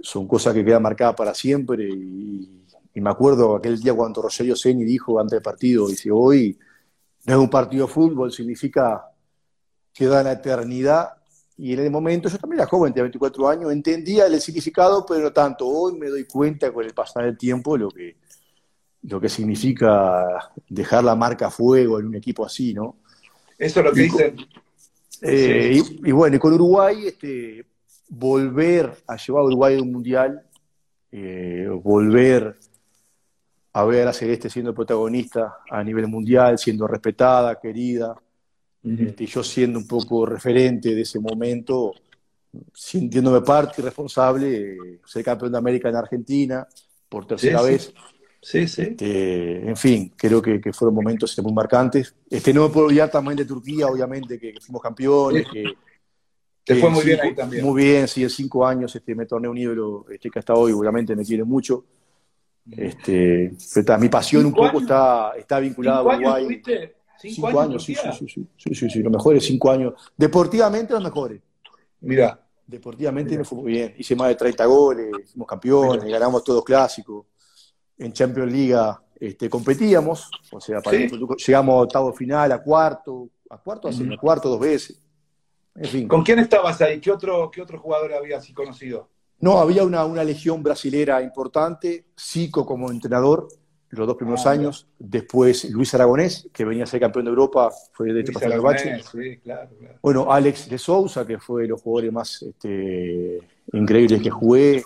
S8: son cosas que quedan marcadas para siempre. Y, y me acuerdo aquel día cuando Rogelio Seni dijo antes del partido, dice, hoy no es un partido de fútbol, significa queda en la eternidad. Y en el momento, yo también era joven, tenía 24 años, entendía el significado, pero no tanto. Hoy me doy cuenta con el pasar del tiempo lo que, lo que significa dejar la marca a fuego en un equipo así, ¿no?
S4: Eso es lo que
S8: Y
S4: dicen.
S8: Eh, y, y bueno, y con Uruguay, este, volver a llevar a Uruguay a un mundial, eh, volver a ver a Celeste siendo protagonista a nivel mundial, siendo respetada, querida, este, y yo siendo un poco referente de ese momento, sintiéndome parte y responsable, ser campeón de América en Argentina por tercera
S4: Sí, sí.
S8: vez.
S4: Sí, sí.
S8: Este, en fin, creo que, que fueron momentos este, muy marcantes. Este, no me puedo olvidar también de Turquía, obviamente, que, que fuimos campeones. Que,
S4: Te fue muy bien
S8: cinco-
S4: ahí también.
S8: Muy bien, sí, en cinco años este, me torné un ídolo este, que hasta hoy, obviamente, me quiere mucho. Este, pero está- mi pasión un
S4: ¿Cinco
S8: poco
S4: años?
S8: está, está vinculada a
S4: ¿Cinco años
S8: Uruguay.
S4: tuviste? ¿Cinco,
S8: Cinco
S4: años,
S8: años, sí, sí, sí, sí, sí, sí, los mejores cinco años. Deportivamente, los mejores.
S4: Mira,
S8: Deportivamente me fue muy bien. Hice más de 30 goles, fuimos campeones, ganamos todos clásicos. En Champions League este, competíamos, o sea, para
S4: Sí.
S8: nosotros llegamos a octavo final, a cuarto, a cuarto, a a cuarto dos veces. En fin.
S4: ¿con quién estabas ahí? ¿Qué otro, qué otro jugador habías así conocido?
S8: No, había una, una legión brasilera importante, Zico como entrenador, los dos primeros
S4: Ah,
S8: años. Después Luis Aragonés, que venía a ser campeón de Europa, fue de hecho bache.
S4: Aragonés, Sí, claro, claro.
S8: Bueno, Alex de Sousa, que fue de los jugadores más este, increíbles que jugué.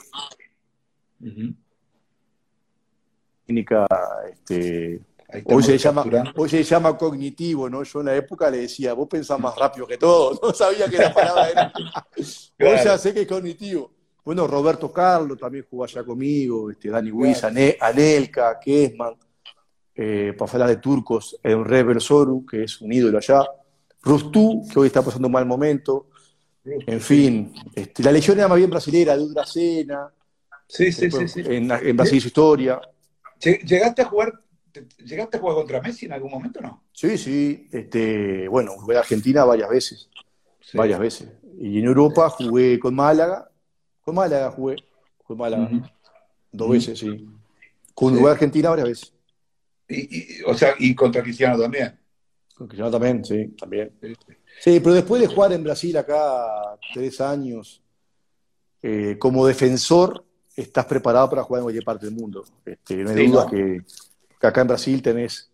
S8: Técnica, este, hoy, se llama, hoy se llama cognitivo, ¿no? Yo en la época le decía, vos pensás más rápido que todo, no sabía que la palabra era. Hoy
S4: Claro.
S8: ya sé que es cognitivo. Bueno, Roberto Carlos también jugó allá conmigo, este, Dani Ane- Anelka, Kesman, eh, para hablar de turcos, Enrever Soru, que es un ídolo allá, Rustú, que hoy está pasando un mal momento, en fin, este, la legión era más bien brasilera, de Udracena,
S4: Sí, sí, sí,
S8: después
S4: sí.
S8: En, en Brasil su historia.
S4: Lle- ¿Llegaste a jugar, te- llegaste a jugar contra Messi en algún momento no?
S8: Sí, sí, este, bueno, jugué a Argentina varias veces,
S4: Sí.
S8: varias veces. Y en Europa jugué con Málaga, con Málaga jugué, con Málaga, dos veces, sí. Con
S4: Sí.
S8: Argentina varias veces.
S4: Y, y- o sea, y contra Cristiano también.
S8: Con Cristiano también, sí, también.
S4: Sí, sí.
S8: Sí, pero después de jugar en Brasil acá tres años, eh, como defensor, estás preparado para jugar en cualquier parte del mundo. Este, no hay
S4: Sí,
S8: duda
S4: ¿no?
S8: que, que acá en Brasil tenés.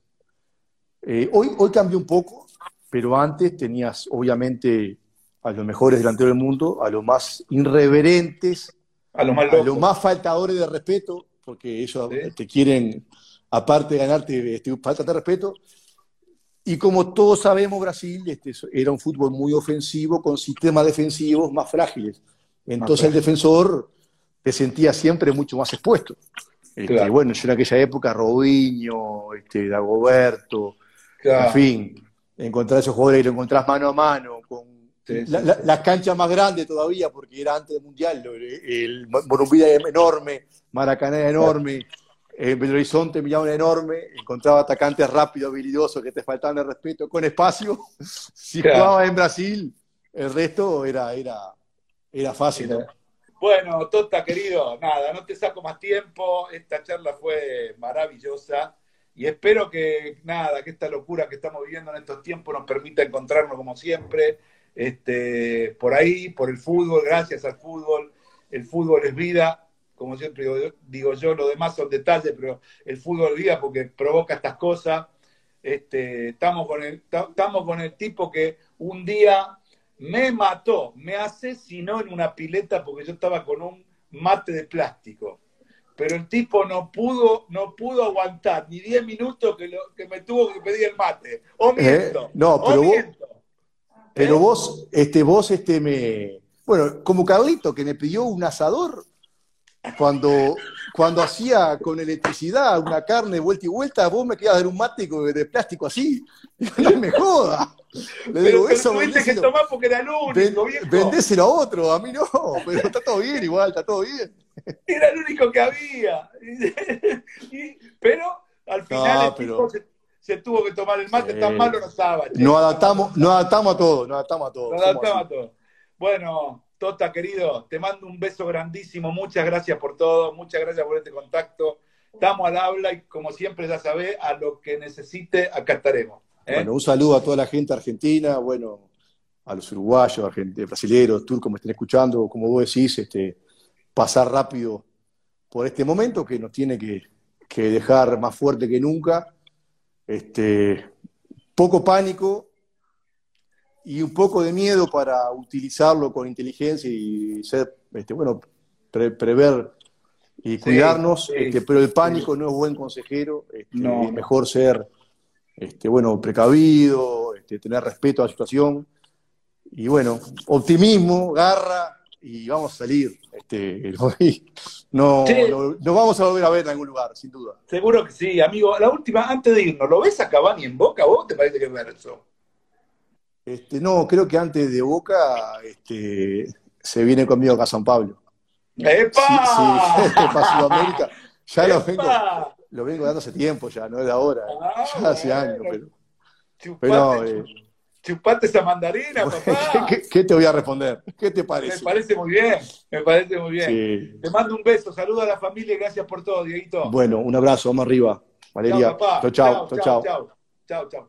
S8: eh, hoy, hoy cambió un poco, pero antes tenías, obviamente, a los mejores delanteros del mundo, a los más irreverentes,
S4: A los más
S8: a los más faltadores de respeto, porque ellos
S4: Sí.
S8: te quieren, aparte de ganarte, este, falta de respeto. Y como todos sabemos, Brasil este, era un fútbol muy ofensivo, con sistemas defensivos más frágiles. Entonces el defensor te sentía siempre mucho más expuesto. Este,
S4: Claro.
S8: Bueno, yo en aquella época, Robinho, este, Dagoberto,
S4: Claro.
S8: en fin, encontrar esos jugadores que lo encontrás mano a mano,
S4: Sí, sí,
S8: la- canchas más grandes todavía, porque era antes del Mundial, lo- el Morumbí era enorme, Maracaná era enorme, en Belo Horizonte Millán era enorme, encontraba atacantes rápidos, habilidosos, que te faltaban el respeto, con espacio. Si
S4: Claro.
S8: jugabas en Brasil, el resto era, era, era fácil. ¿no?
S4: Bueno, Tota, querido, nada, no te saco más tiempo. Esta charla fue maravillosa y espero que, nada, que esta locura que estamos viviendo en estos tiempos nos permita encontrarnos como siempre, este, por ahí, por el fútbol, gracias al fútbol. El fútbol es vida, como siempre digo, digo yo, lo demás son detalles, pero el fútbol es vida porque provoca estas cosas. Este, estamos, con el, ta- estamos con el tipo que un día me mató, me asesinó en una pileta porque yo estaba con un mate de plástico. Pero el tipo no pudo, no pudo aguantar ni 10 minutos que, lo- que me tuvo que pedir el mate. O miento.
S8: Eh, no,
S4: o
S8: pero vos-
S4: miento.
S8: Pero
S4: ¿Eh?
S8: vos, este, vos, este, me. Bueno, como Carlito, que me pidió un asador cuando, cuando hacía con electricidad una carne vuelta y vuelta, vos me querías dar un mate de plástico así. No me joda. Le
S4: Pero,
S8: digo,
S4: pero
S8: eso
S4: tuviste que tomar porque era el único,
S8: ven- vendéselo a otro, a mí no, pero está todo bien igual, está todo bien.
S4: Era el único que había. Pero al final
S8: No,
S4: el
S8: pero-
S4: tipo se, se tuvo que tomar el mate,
S8: Sí.
S4: tan malo no estaba. che.
S8: Nos adaptamos, nos adaptamos a todo, nos adaptamos a todo.
S4: Nos adaptamos a todo. Bueno, Tota, querido, te mando un beso grandísimo. Muchas gracias por todo. Muchas gracias por este contacto. Estamos al habla y, como siempre, ya sabés, a lo que necesite, acá estaremos. ¿eh?
S8: Bueno, un saludo a toda la gente argentina, bueno, a los uruguayos, argent- brasileños, turcos me estén escuchando, como vos decís, este, pasar rápido por este momento que nos tiene que, que dejar más fuerte que nunca. Este, poco pánico y un poco de miedo para utilizarlo con inteligencia y ser, este, bueno, pre- prever y cuidarnos,
S4: sí,
S8: este, pero el pánico no es buen consejero, este,
S4: No.
S8: es mejor ser este, bueno, precavido, este, tener respeto a la situación y bueno, optimismo, garra y vamos a salir. Este, no,
S4: Sí.
S8: nos vamos a volver a ver en algún lugar, sin duda.
S4: Seguro que sí, amigo. La última, antes de irnos, ¿lo ves a Cavani en Boca? ¿Vos te parece que es verso?
S8: Este, no, creo que antes de Boca este, se viene conmigo acá a San Pablo.
S4: ¡Epa!
S8: Sí, sí, para Sudamérica. Ya lo vengo, lo vengo dando hace tiempo ya, no es de ahora.
S4: Ah,
S8: ya hace años, pero,
S4: Chupate,
S8: pero eh,
S4: chupate esa mandarina, papá.
S8: ¿qué, qué te voy a responder? ¿Qué te
S4: Me
S8: parece?
S4: parece muy bien, me parece muy bien.
S8: Sí.
S4: Te mando un beso, saludo a la familia y gracias por todo, Dieguito.
S8: Bueno, un abrazo, vamos arriba. Valeria,
S4: Chao, papá.
S8: chao, chao, chao, chao.
S4: chao, chao, chao.